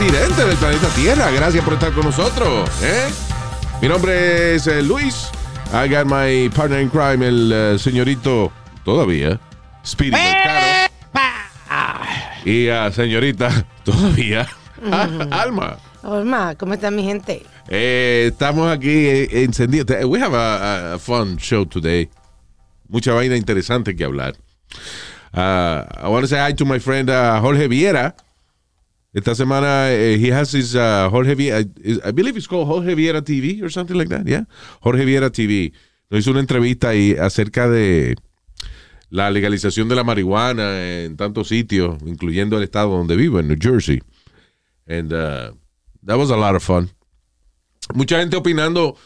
Residente del planeta Tierra, gracias por estar con nosotros. ¿eh? Mi nombre es eh, Luis. I got my partner in crime, el eh, señorito, todavía, Speedy Mercado. Y ah, señorita, todavía, Alma. Olma, ¿cómo está mi gente? Eh, estamos aquí encendidos. We have a, a fun show today. Mucha vaina interesante que hablar. Uh, I want to say hi to my friend uh, Jorge Viera. Esta semana eh, he has his uh, Jorge Viera, I believe it's called Jorge Viera TV or something like that, yeah. Jorge Viera TV. Nos hizo una entrevista ahí acerca de la legalización de la marihuana en tantos sitios, incluyendo el estado donde vivo, en New Jersey. And uh, that was a lot of fun. Mucha gente opinando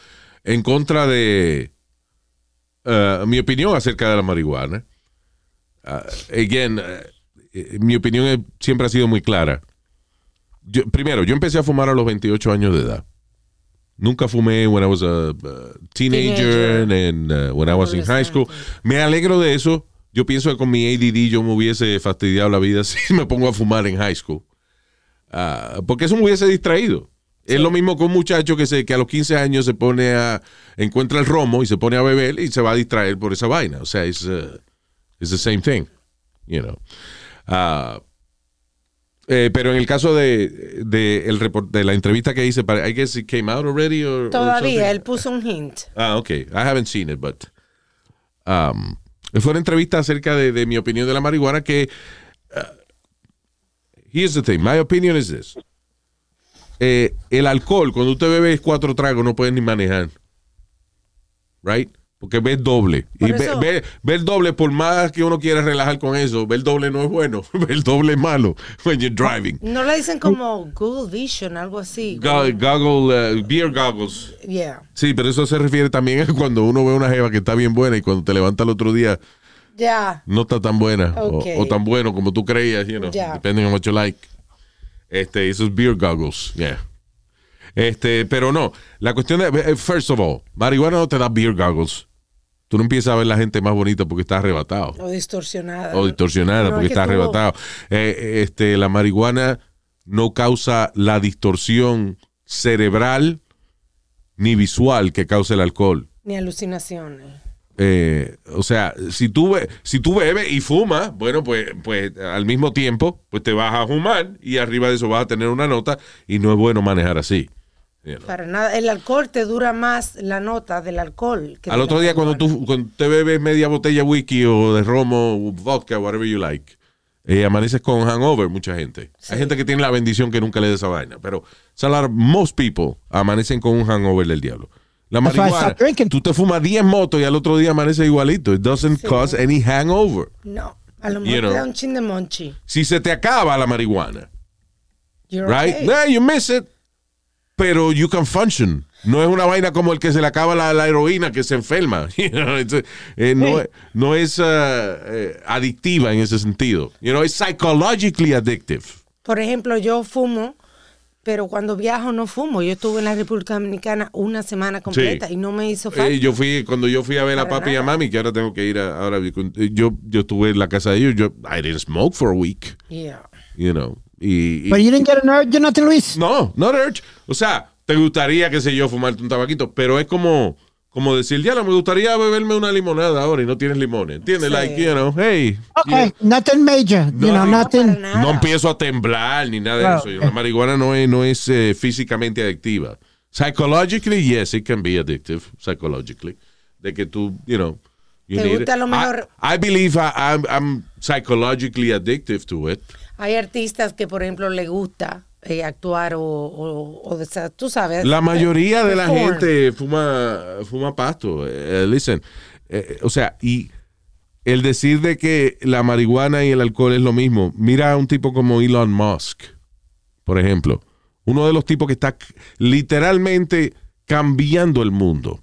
en contra de uh, mi opinión acerca de la marihuana. Uh, again, uh, mi opinión siempre ha sido muy clara. Yo- primero, yo empecé a fumar a los 28 años de edad. Nunca fumé when I was a uh, teenager, Teenager. and uh, when I was in high school. Me alegro de eso. Yo pienso que con mi ADD yo me hubiese fastidiado la vida si me pongo a fumar en high school. Ah, porque eso me hubiese distraído. Es lo mismo que un muchacho que, se, que a los 15 años se pone a. encuentra el romo y se pone a beber y se va a distraer por esa vaina. O sea, es uh, it's the same thing. You know. Eh, pero en el caso de, de, el report- de la entrevista que hice, para, I guess it came out already. Or, Todavía, él puso un hint. Ah, ok. I haven't seen it, but. Um, fue una entrevista acerca de, de mi opinión de la marihuana que. uh, here's the thing. My opinion is this. Eh, el alcohol, cuando usted bebe cuatro tragos, no puede ni manejar. Right? Porque ves doble. Por y ve, eso- ve- ver doble, por más que uno quiera relajar con eso, ver doble no es bueno. ver doble es malo when you're driving. No le dicen como Google Vision, algo así. Go- Goggle, uh, beer goggles. Yeah. Sí, pero eso se refiere también a cuando uno ve una jeva que está bien buena y cuando te levanta el otro día Ya. no está tan buena o- tan bueno como tú creías, you know, Ya. depending on what you like. Este, esos beer goggles, yeah. Este, pero no, la cuestión de, eh, first of all, marihuana no te da beer goggles. Tú no empiezas a ver la gente más bonita porque está arrebatado O distorsionada. o distorsionada No, porque es que está tú- arrebatado. Eh, este, la marihuana no causa la distorsión cerebral ni visual que causa el alcohol. Ni alucinaciones. Eh, o sea, si tú, be- si tú bebes y fumas, bueno, pues, pues al mismo tiempo, pues te vas a fumar y arriba de eso vas a tener una nota y no es bueno manejar así. Para nada. El alcohol te dura más la nota del alcohol. que Al otro día cuando tú cuando te bebes media botella de whisky o de romo, o vodka, whatever you like, eh, amaneces con hangover, mucha gente. Hay gente que tiene la bendición que nunca le dé esa vaina, pero of- most people amanecen con un hangover del diablo. La marihuana, tú te fumas 10 motos y al otro día amaneces igualito. It doesn't Sí. cause any hangover. No. A lo mejor te da un chin de monchi. Si se te acaba la marihuana, You're right? okay. Yeah, you miss it, pero you can function. No es una vaina como el que se le acaba la, la heroína que se enferma. You know, it's, eh, no, es- no es uh, eh, adictiva en ese sentido. You know, it's psychologically addictive. Por ejemplo, yo fumo, pero cuando viajo no fumo. Yo estuve en la República Dominicana una semana completa y no me hizo falta. Eh, yo fui cuando yo fui a ver a papi y a mami, que ahora tengo que ir a, ahora eh, yo yo estuve en la casa de ellos, yo I didn't smoke for a week, Yeah. you know. Y, y- But you didn't get an urge nothing, Luis. No, no urge. O sea, te gustaría, qué sé yo, fumarte un tabaquito, pero es como, como decir, ya no me gustaría beberme una limonada ahora y no tienes limones. ¿Entiendes? Sí. Like, you know, hey. Okay, nothing major. No, you know, nothing. No empiezo a temblar ni nada de eso. La marihuana no es, no es eh, físicamente adictiva. Psychologically, yes, it can be addictive. Psychologically. De que tú, you know. You Te need gusta it. lo mejor- I, I believe I, I'm, I'm psychologically addictive to it. Hay artistas que, por ejemplo, le gusta eh, actuar o, o, o esa- tú sabes. La mayoría de la gente fuma, fuma pasto. Eh, listen, eh, o sea, y el decir de que la marihuana y el alcohol es lo mismo. Mira a un tipo como Elon Musk, por ejemplo, Uno de los tipos que está literalmente cambiando el mundo.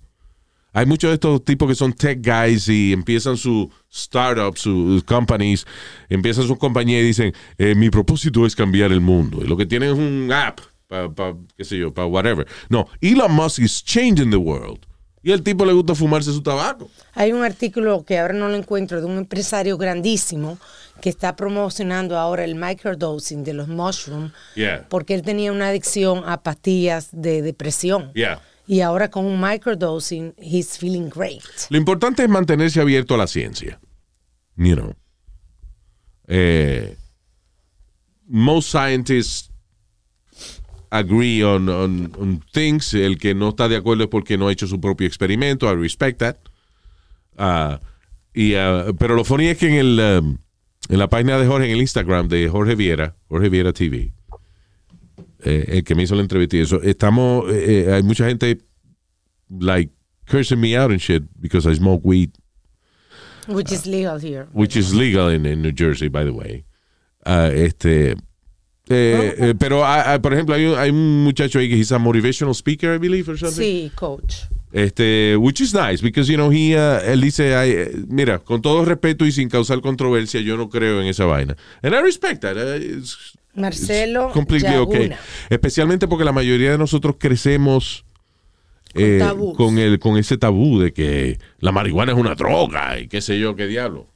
Hay muchos de estos tipos que son tech guys y empiezan su startups, sus companies, empiezan sus compañías y dicen, eh, mi propósito es cambiar el mundo. Y lo que tienen es un app, para, qué sé yo, para whatever. No, Elon Musk is changing the world. Y al tipo le gusta fumarse su tabaco. Hay un artículo que ahora no lo encuentro de un empresario grandísimo que está promocionando ahora el microdosing de los mushrooms Yeah. porque él tenía una adicción a pastillas de depresión. Yeah. Y ahora con un microdosing, he's feeling great. Lo importante es mantenerse abierto a la ciencia. You know. Eh, most scientists agree on, on, on things. El que no está de acuerdo es porque no ha hecho su propio experimento. I respect that. Ah, y, ah, pero lo funny es que en, el, um, en la página de Jorge, en el Instagram de Jorge Viera, Jorge Viera TV, eh, el que me hizo la entrevista y eso, estamos, eh, eh, hay mucha gente like cursing me out and shit because I smoke weed, Which is legal here. which is legal in, in New Jersey, by the way. Ah, este, eh, eh, pero ah, ah, por ejemplo, hay un, hay un muchacho ahí que es a motivational speaker, I believe, or something. Sí, coach. Este, which is nice, because, you know, he, uh, él dice, eh, mira, con todo respeto y sin causar controversia, yo no creo en esa vaina. And I respect that. uh, it's- Marcelo it's completely okay. Yaguna. Especialmente porque la mayoría de nosotros crecemos eh, con, el, con ese tabú de que la marihuana es una droga y qué sé yo, qué diablo.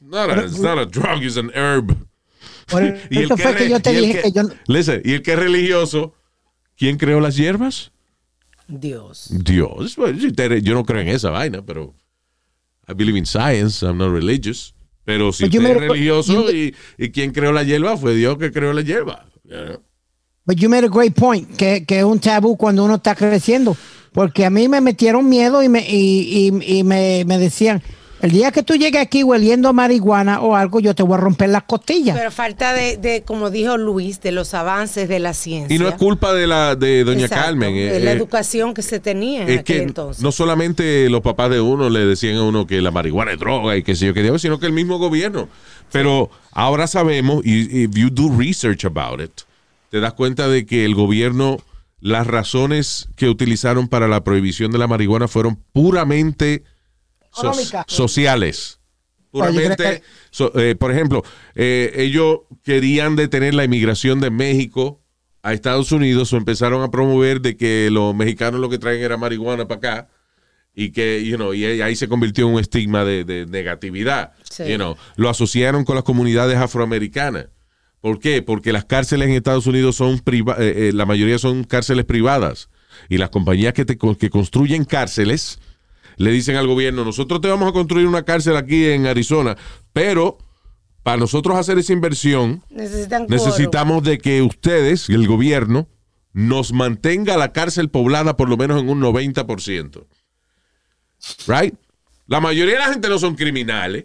Not a, it's not a drug, it's an herb. Y el eso fue re- que yo te y el dije que yo... Listen, y el que es religioso, ¿quién creó las hierbas? Dios. Dios. Bueno, yo no creo en esa vaina, pero I believe in science, I'm not religious. Pero si you usted es religioso y, y quien creó la hierba fue Dios que creó la hierba. But you made a great point, que, que es un tabú cuando uno está creciendo. Porque a mí me metieron miedo y me, y, y- y me, me decían, el día que tú llegues aquí hueliendo a marihuana o algo, yo te voy a romper las costillas. Pero falta de, de, como dijo Luis, de los avances de la ciencia. Y no es culpa de la de doña Exacto, Carmen. de eh, la eh, educación que se tenía en es aquel que entonces. no solamente los papás de uno le decían a uno que la marihuana es droga y que sé yo qué diablo, sino que el mismo gobierno. Pero ahora sabemos, y if you do research about it, te das cuenta de que el gobierno, las razones que utilizaron para la prohibición de la marihuana fueron puramente so- sociales. Puramente, so- eh, por ejemplo, eh, ellos querían detener la inmigración de México a Estados Unidos o empezaron a promover de que los mexicanos lo que traen era marihuana para acá y que, you know, y ahí se convirtió en un estigma de, de negatividad. Sí. You know, lo asociaron con las comunidades afroamericanas. ¿Por qué? Porque las cárceles en Estados Unidos son priva- eh, eh, la mayoría son cárceles privadas y las compañías que, te, que construyen cárceles le dicen al gobierno, nosotros te vamos a construir una cárcel aquí en Arizona, pero para nosotros hacer esa inversión Necesitan necesitamos de que ustedes, el gobierno, nos mantenga la cárcel poblada por lo menos en un 90%. Right? La mayoría de la gente no son criminales.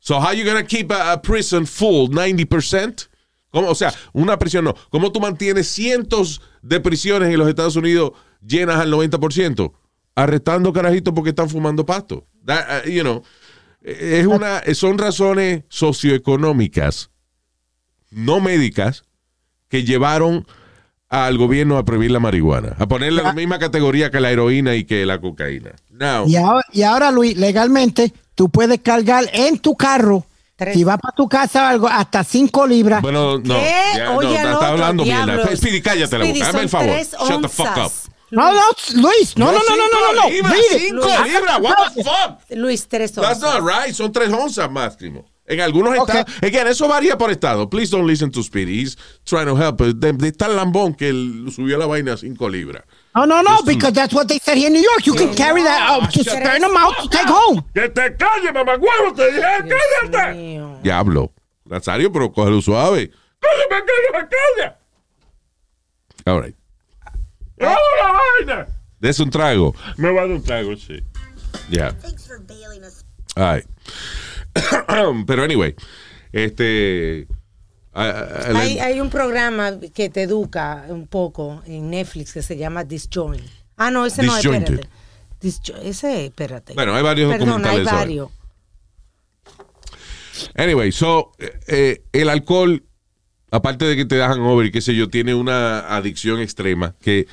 So how you gonna keep a, a prison full 90%? ¿Cómo? O sea, una prisión no. ¿Cómo tú mantienes cientos de prisiones en los Estados Unidos llenas al 90%? Arrestando carajitos porque están fumando pasto. That, uh, you know, es una, son razones socioeconómicas, no médicas, que llevaron al gobierno a prohibir la marihuana, a ponerle la misma categoría que la heroína y que la cocaína. Now, Y ahora, y ahora, Luis, legalmente, tú puedes cargar en tu carro, Tres. si vas para tu casa o algo, hasta 5 libras. bueno, no, ¿Qué? ya, no, Oye, al está hablando mierda. Speedy, cállate la boca, dame el favor. Shut the fuck up. No, no, Luis, no, no, no, no, no, no, no. Libras, cinco Luis. libras, what the fuck? Luis, tres That's onzas. not right. Son tres onzas máximo. En algunos Ok. estados. Again, eso varía por estado. Please don't listen to Speedy. He's trying to help. De, de tan lambón que él subió la vaina a cinco libras. No, no, no, because that's what they said here in New York. You can carry that Ah, up to certain amount to take home. ¡Que te calle, mamagüevo! ¡Te dije, cállate! Diablo. Nazario, pero cógelo suave. ¡Cállate, cállate, calla! All right. ¡Me va a dar la vaina! Des un trago. Me va a dar un trago, sí. Ya. All right. pero anyway, este. a- a- a- Hay, hay un programa que te educa un poco en Netflix que se llama Disjoint. Ah, no, ese no, Disjointed. espérate. Disjo- ese, espérate. Bueno, hay varios Perdón, hay documentales sobre. varios. Anyway, so, eh, eh, el alcohol aparte de que te dejan over y qué sé yo, tiene una adicción extrema que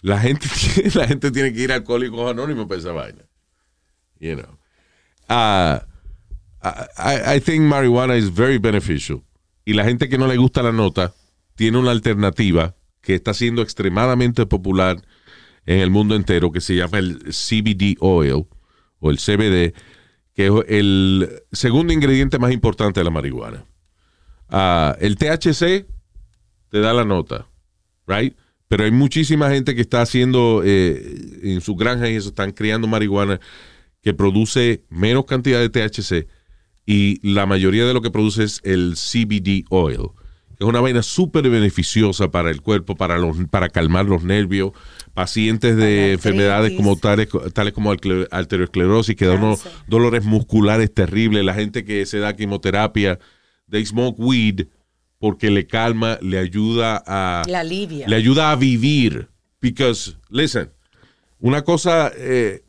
la gente, tiene- la gente tiene que ir a alcohólicos anónimos para esa vaina. You know. Ah, I, I think marijuana is very beneficial. Y la gente que no le gusta la nota tiene una alternativa que está siendo extremadamente popular en el mundo entero que se llama el CBD oil o el CBD, que es el segundo ingrediente más importante de la marihuana. Ah, el THC te da la nota, right? Pero hay muchísima gente que está haciendo eh, en sus granjas y eso, están criando marihuana que produce menos cantidad de THC y la mayoría de lo que produce es el CBD oil. que Es una vaina súper beneficiosa para el cuerpo, para, los, para calmar los nervios. Pacientes de enfermedades como tales, tales como arteriosclerosis, que da unos dolores musculares terribles. La gente que se da quimioterapia, they smoke weed porque le calma, le ayuda a La alivia. le ayuda a vivir. Because, listen, una cosa eh,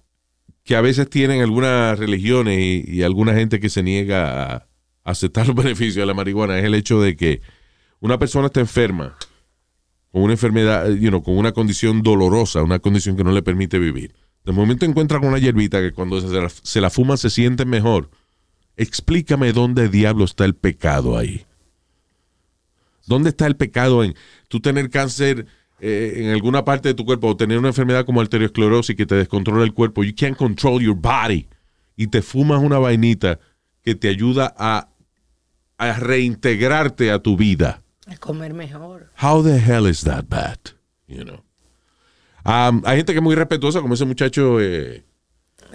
que a veces tienen algunas religiones y, y alguna gente que se niega a aceptar los beneficios de la marihuana es el hecho de que una persona está enferma con una enfermedad, you know, con una condición dolorosa, una condición que no le permite vivir. De momento encuentra con una hierbita que cuando se la, se la fuma se siente mejor. Explícame dónde diablo está el pecado ahí. ¿Dónde está el pecado en tú tener cáncer eh, en alguna parte de tu cuerpo o tener una enfermedad como arteriosclerosis que te descontrola el cuerpo? You can't control your body. Y te fumas una vainita que te ayuda a, a reintegrarte a tu vida. A comer mejor. How the hell is that bad? You know. Um, hay gente que es muy respetuosa, como ese muchacho, eh,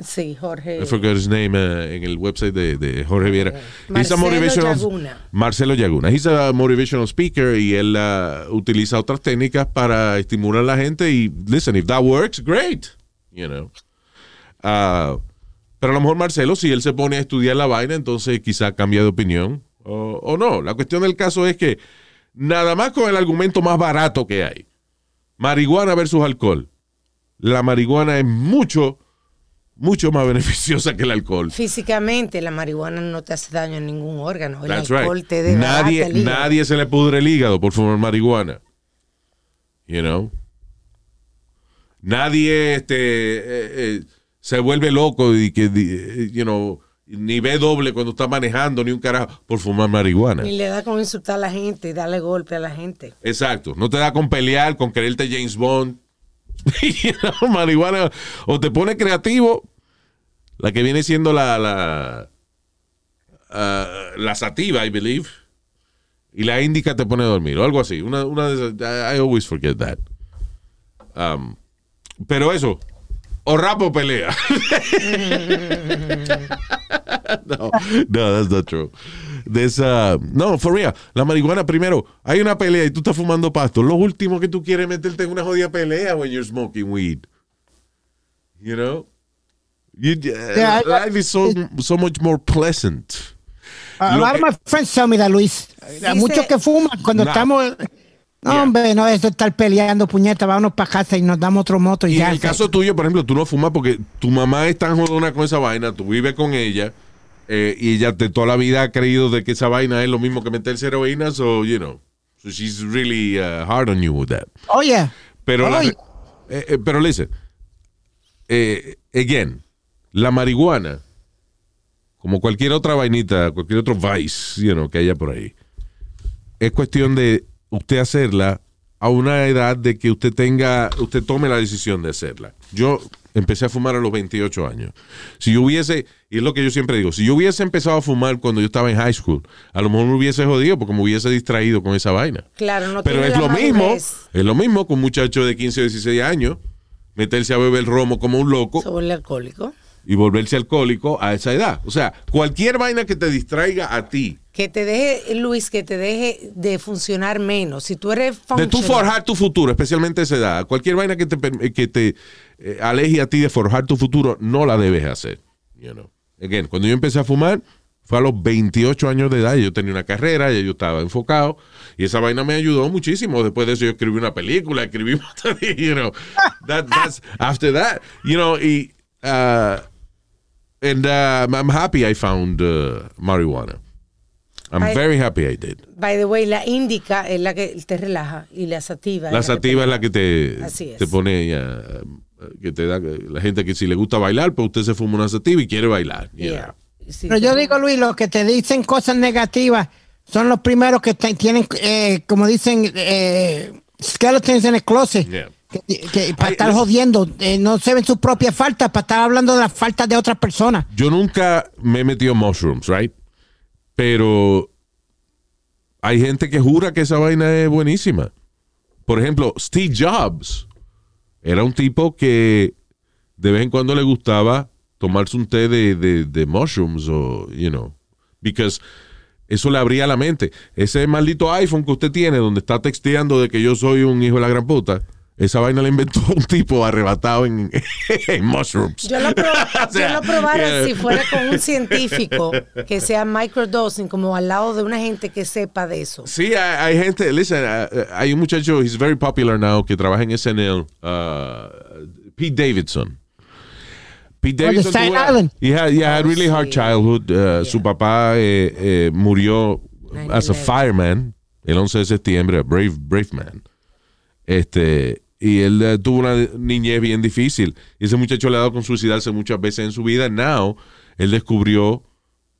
Sí, Jorge. I forgot his name, eh, en el website de, de Jorge Viera. He's a Marcelo motivational- Yaguna. Marcelo Yaguna. He's a motivational speaker y él uh, utiliza otras técnicas para estimular a la gente y, listen, if that works, great. You know. Ah, pero a lo mejor Marcelo, si él se pone a estudiar la vaina, entonces quizá cambia de opinión o, o no. La cuestión del caso es que nada más con el argumento más barato que hay, marihuana versus alcohol, la marihuana es mucho, mucho más beneficiosa que el alcohol. Físicamente, la marihuana no te hace daño en ningún órgano. El That's alcohol right. te desbarata Nadie, el nadie se le pudre el hígado por fumar marihuana. You know? Nadie este, eh, eh, se vuelve loco y que, eh, you know, ni ve doble cuando está manejando, ni un carajo, por fumar marihuana. Ni le da con insultar a la gente y darle golpe a la gente. Exacto. No te da con pelear, con quererte James Bond. You know, marihuana. O te pone creativo. La que viene siendo la la, ah, la sativa, I believe. Y la indica te pone a dormir. O algo así. Una, una I, I always forget that. Um, pero eso. O rapo pelea. no, no, that's not true. There's, uh, no, for real. La marihuana, primero, hay una pelea y tú estás fumando pasto. Lo último que tú quieres es meterte en una jodida pelea when you're smoking weed. You know? You, uh, Yeah, I- life is so, so much more pleasant. A Lo lot of my friends tell me that, Luis. Hay muchos que fuman cuando Nah. estamos. No, Yeah. hombre, no, eso estar peleando, puñeta, vámonos para casa y nos damos otro moto y, Y ya. en el caso tuyo, por ejemplo, tú no fumas porque tu mamá es tan jodona con esa vaina, tú vives con ella eh, y ella de toda la vida ha creído de que esa vaina es lo mismo que meterse heroína, so, you know, so she's really uh, hard on you with that. Oye, Pero, la- eh, eh, pero listen, again, la marihuana, como cualquier otra vainita, cualquier otro vice, you know, que haya por ahí, es cuestión de usted hacerla a una edad de que usted tenga, usted tome la decisión de hacerla. Yo empecé a fumar a los 28 años. Si yo hubiese, y es lo que yo siempre digo, si yo hubiese empezado a fumar cuando yo estaba en high school, a lo mejor me hubiese jodido porque me hubiese distraído con esa vaina. Claro, no Pero es lo mismo, es lo mismo con un muchacho de 15 o 16 años, meterse a beber romo como un loco sobre el alcohólico. Y volverse alcohólico a esa edad. O sea, cualquier vaina que te distraiga a ti, Que te deje, Luis, que te deje de funcionar menos. Si tú eres de tú forjar tu futuro, especialmente a esa edad, cualquier vaina que te, perm- que te eh, aleje a ti de forjar tu futuro, no la debes hacer. You know. Again, cuando yo empecé a fumar, fue a los 28 años de edad, yo tenía una carrera, ya yo estaba enfocado, y esa vaina me ayudó muchísimo. Después de eso yo escribí una película, escribí, you know, that, that's, after that, you know, y, uh, and uh, I'm happy I found uh, marijuana. I'm very happy I did. By the way, la índica es la que te relaja y la sativa. La es la que sativa te- es la que te, Así es. te pone ya, que te da la gente que si le gusta bailar, pues usted se fuma una sativa y quiere bailar. Yeah. Sí, Pero yo digo, Luis, los que te dicen cosas negativas son los primeros que te- tienen, eh, como dicen, eh, skeletons en el closet. Yeah. Que, que para Ay, estar jodiendo, eh, no se ven sus propias faltas, para estar hablando de las faltas de otras personas. Yo nunca me he metido mushrooms, right? Pero hay gente que jura que esa vaina es buenísima. Por ejemplo, Steve Jobs era un tipo que de vez en cuando le gustaba tomarse un té de, de, de mushrooms o, you know, because eso le abría la mente. Ese maldito iPhone que usted tiene donde está texteando de que yo soy un hijo de la gran puta, esa vaina la inventó un tipo arrebatado en, en mushrooms. Yo lo, pro- O sea, yo lo probara yeah. si fuera con un científico que sea microdosing, como al lado de una gente que sepa de eso. Sí, hay, hay gente, listen, uh, hay un muchacho, he's very popular now, que trabaja en SNL, uh, Pete Davidson. Pete Oh, Davidson Staten tuvo Island. he had, he had Oh, really hard childhood. Uh, Su papá eh, eh, murió as a 9/11. fireman el 11 de septiembre, a brave, brave man. Este, y él eh, tuvo una niñez bien difícil. Y ese muchacho le ha dado con suicidarse muchas veces en su vida. Now, él descubrió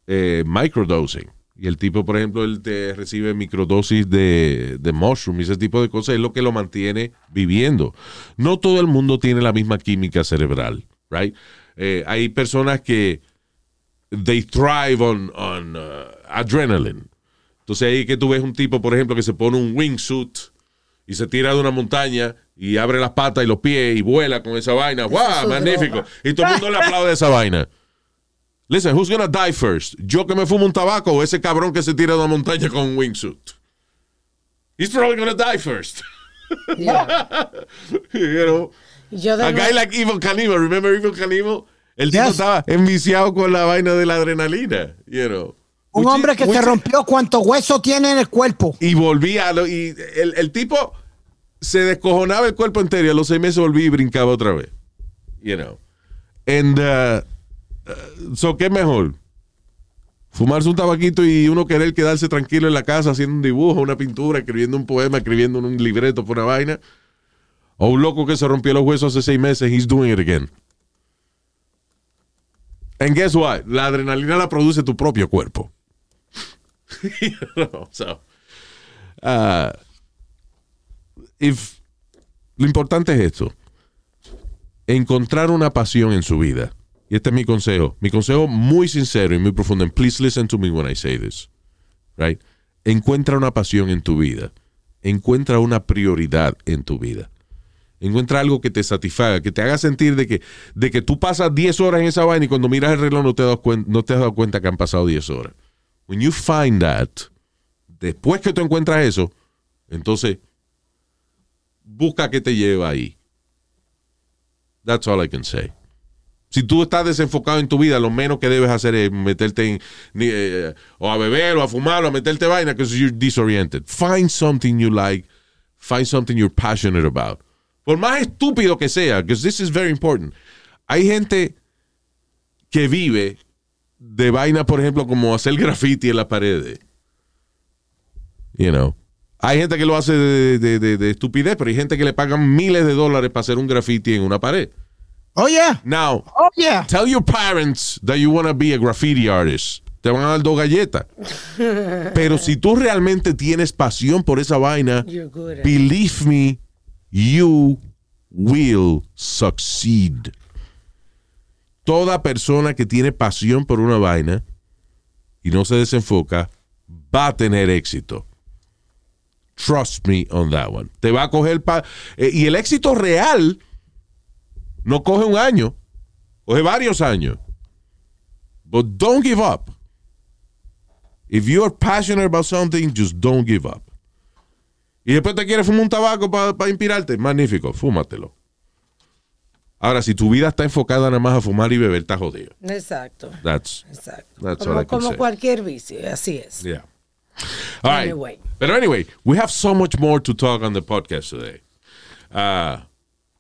eh, microdosing. Y el tipo, por ejemplo, él te recibe microdosis de, de mushroom y ese tipo de cosas es lo que lo mantiene viviendo. No todo el mundo tiene la misma química cerebral, right? Eh, hay personas que they thrive on, on uh, adrenaline. Entonces ahí que tú ves un tipo, por ejemplo, que se pone un wingsuit y se tira de una montaña y abre las patas y los pies y vuela con esa vaina. ¡Wow! Magnífico. droga. Y todo el mundo le aplaude esa vaina. Listen, who's gonna die first? ¿Yo que me fumo un tabaco o ese cabrón que se tira de una montaña con un wingsuit? He's probably gonna die first. Yeah. you know? Yo A guy like Evil Cannibal, remember Evil Cannibal? El tipo Yes. estaba enviciado con la vaina de la adrenalina, you know. Un Which is- hombre que se rompió cuántos huesos tiene en el cuerpo. y volvía a lo- y el, el tipo se descojonaba el cuerpo entero y a los seis meses volvía y brincaba otra vez. You know. And, uh, uh, so, ¿qué mejor? Fumarse un tabaquito y uno querer quedarse tranquilo en la casa haciendo un dibujo, una pintura, escribiendo un poema, escribiendo un libreto por una vaina. O un loco que se rompió los huesos hace seis meses, he's doing it again. And guess what? La adrenalina la produce tu propio cuerpo. You know, so, uh, lo importante es esto. Encontrar una pasión en su vida. Y este es mi consejo. Mi consejo muy sincero y muy profundo. Please listen to me when I say this. Right? Encuentra una pasión en tu vida. Encuentra una prioridad en tu vida. Encuentra algo que te satisfaga, que te haga sentir de que, de que tú pasas 10 horas en esa vaina y cuando miras el reloj no te, das cuen- no te has dado cuenta que han pasado 10 horas. When you find that, después que tú encuentras eso, entonces busca qué te lleva ahí. That's all I can say. Si tú estás desenfocado en tu vida, lo menos que debes hacer es meterte en, eh, o a beber o a fumar o a meterte vaina because you're disoriented. Find something you like. Find something you're passionate about. Por más estúpido que sea, because this is very important. Hay gente que vive de vaina, por ejemplo, como hacer graffiti en las paredes. You know. Hay gente que lo hace de, de- de- de estupidez, pero hay gente que le pagan miles de dólares para hacer un graffiti en una pared. Oh, yeah. Now, Oh, yeah. tell your parents that you want to be a graffiti artist. Te van a dar dos galletas. Pero si tú realmente tienes pasión por esa vaina, believe me, you will succeed. Toda persona que tiene pasión por una vaina y no se desenfoca va a tener éxito. Trust me on that one. Te va a coger pa eh, y el éxito real no coge un año, coge varios años. But don't give up. If you're passionate about something, just don't give up. Y después te quieres fumar un tabaco para inspirarte, magnífico, fúmatelo. Ahora, si tu vida está enfocada nada más a fumar y beber, está jodido. Exacto. That's, Exacto. That's como como cualquier vicio, así es. yeah. All right. Anyway. But anyway, we have so much more to talk on the podcast today. Ah,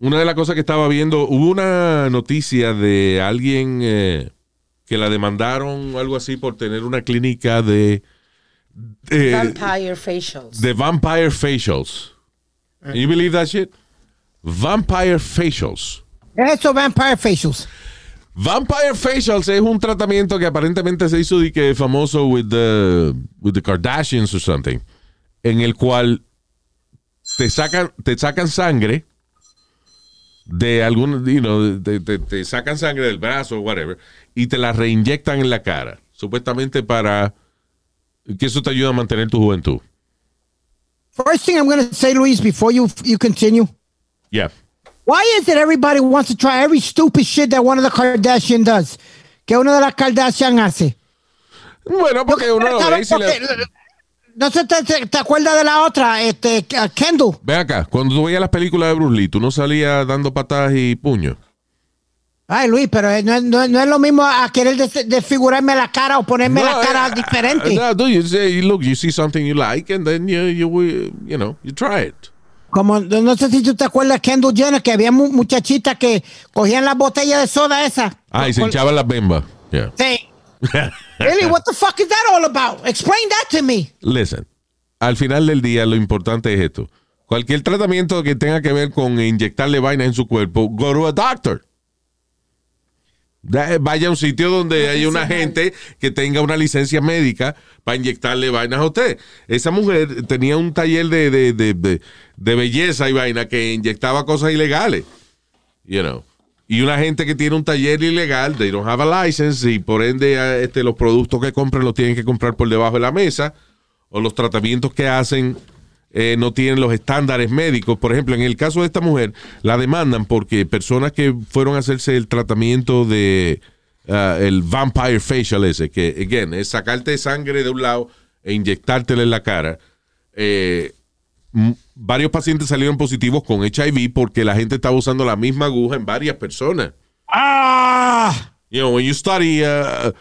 una de las cosas que estaba viendo, hubo una noticia de alguien eh, que la demandaron o algo así por tener una clínica de Vampire facials. de vampire facials. Can you believe that shit? Vampire facials. Eso, Vampire Facials. Vampire facials es un tratamiento que aparentemente se hizo de que famoso with the, with the Kardashians or something, en el cual te sacan, te sacan sangre de algún, you know, te, te- te sacan sangre del brazo o whatever, y te la reinyectan en la cara, supuestamente para que eso te ayuda a mantener tu juventud. First thing I'm going to say, Luis, before you you continue. Yeah. Why is it everybody wants to try every stupid shit that one of the Kardashian does? Que una de las Kardashian hace. Bueno, porque uno lo ve y si le- Porque- No sé, te, te- te acuerdas de la otra, este, Kendall. Ve acá, cuando tú veías las películas de Bruce Lee, tú no salías dando patadas y puños. Ay, Luis, pero no, es- no es- no es lo mismo a querer des- desfigurarme la cara o ponerme la cara eh, diferente. No, do you say, look, you see something you like, and then you, you, you know, you try it. Como, no sé si tú te acuerdas, Kendall Jenner, que había mu- muchachitas que cogían las botellas de soda esa. Ah, y se hinchaban las bembas. Yeah. Sí. Really, what the fuck is that all about? Explain that to me. Listen, al final del día lo importante es esto. Cualquier tratamiento que tenga que ver con inyectarle vainas en su cuerpo, go to a doctor. Vaya a un sitio donde haya una gente que tenga una licencia médica para inyectarle vainas a usted. Esa mujer tenía un taller de, de, de, de- de belleza y vaina que inyectaba cosas ilegales. You know. Y una gente que tiene un taller ilegal, they don't have a license y por ende eh, este, los productos que compran los tienen que comprar por debajo de la mesa o los tratamientos que hacen eh, no tienen los estándares médicos. Por ejemplo, en el caso de esta mujer, la demandan porque personas que fueron a hacerse el tratamiento de ah, el vampire facial ese, que, again, es sacarte sangre de un lado e inyectártela en la cara. eh, varios pacientes salieron positivos con HIV porque la gente estaba usando la misma aguja en varias personas. Ah, You know, when you study uh,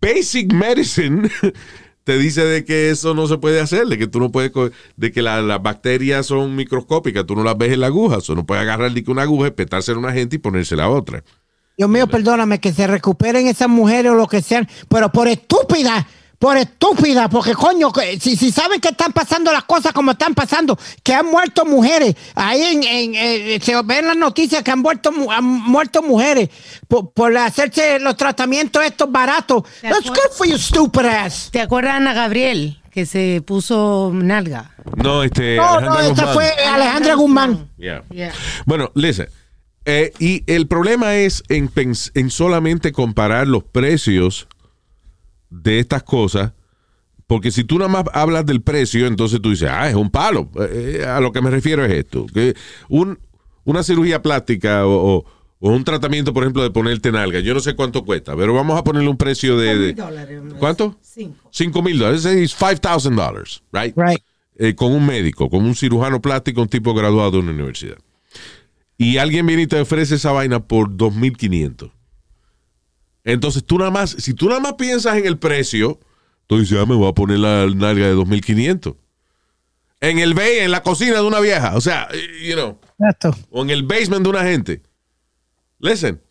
basic medicine, te dice de que eso no se puede hacer, de que tú no puedes, de que la- las bacterias son microscópicas, tú no las ves en la aguja, o no puedes agarrar de que una aguja, petársela a una gente y ponérsela a otra. Dios mío, perdóname, que se recuperen esas mujeres o lo que sean, pero por estúpida, por estúpida, porque coño, si, si saben que están pasando las cosas como están pasando, que han muerto mujeres, ahí en, en, eh, se ven las noticias que han muerto, mu- han muerto mujeres por, por hacerse los tratamientos estos baratos. ¿Te That's acuerdas? good for you, stupid ass. ¿Te acuerdas Ana Gabriel que se puso nalga? No, este. No, no, esta Guzmán. fue Alejandra Guzmán. Yeah. Yeah. Bueno, listen. eh, y el problema es en, en solamente comparar los precios de estas cosas, porque si tú nada más hablas del precio, entonces tú dices, ah, es un palo. Eh, eh, a lo que me refiero es esto, que un, una cirugía plástica o, o- o un tratamiento, por ejemplo, de ponerte nalga, yo no sé cuánto cuesta, pero vamos a ponerle un precio de... de- dólares. ¿Cuánto? Cinco. 5 mil dólares, es $5,000, right? Right. eh, con un médico, con un cirujano plástico, un tipo graduado de una universidad. Y alguien viene y te ofrece esa vaina por 2.500. Entonces tú nada más, si tú nada más piensas en el precio, tú dices, ah, me voy a poner la nalga de 2.500. En el bay, en la cocina de una vieja, o sea, you know, Esto. o en el basement de una gente. Listen,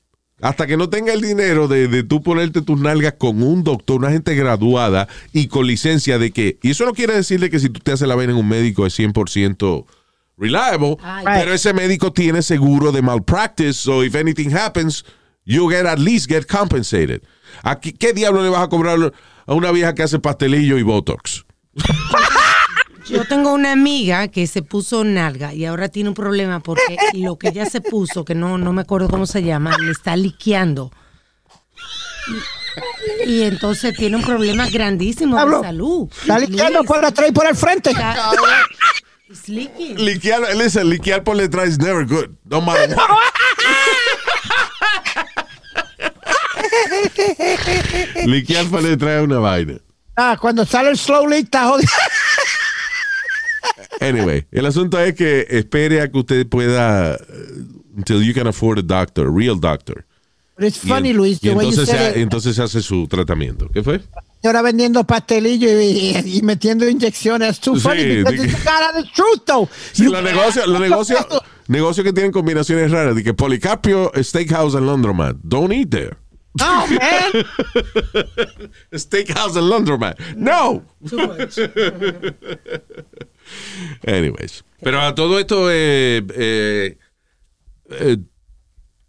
hasta que no tenga el dinero de, de tú ponerte tus nalgas con un doctor, una gente graduada y con licencia de que, y eso no quiere decir de que si tú te haces la vaina en un médico es 100% reliable, Ay. pero ese médico tiene seguro de malpractice, so if anything happens, you get at least get compensated. Aquí, ¿Qué diablo le vas a cobrar a una vieja que hace pastelillo y botox? Yo tengo una amiga que se puso nalga y ahora tiene un problema porque lo que ella se puso, que no, no me acuerdo cómo se llama, le está liqueando. Y, y entonces tiene un problema grandísimo Pablo, de salud. Está liqueando Luis, por atrás y por el frente. está- it's leaking. Liquear, listen, liquear por detrás is never good. No matter what. liquear por detrás es una vaina. Ah, cuando sale el slow leak, está jodido. Anyway, el asunto es que espere a que usted pueda uh, until you can afford a doctor, a real doctor. It's Y funny, en- Luis, entonces, se, ha- entonces se hace su tratamiento. ¿Qué fue? ahora vendiendo pastelillos y, y- y metiendo inyecciones. It's too Sí, funny because it's the truth, though. Sí, los negocios, los negocios, negocios que tienen combinaciones raras, de que Policarpio Steakhouse en Laundromat. Don't eat there. No, man. Steakhouse and laundromat. No. Too much. Anyways. Pero a todo esto eh, eh, eh,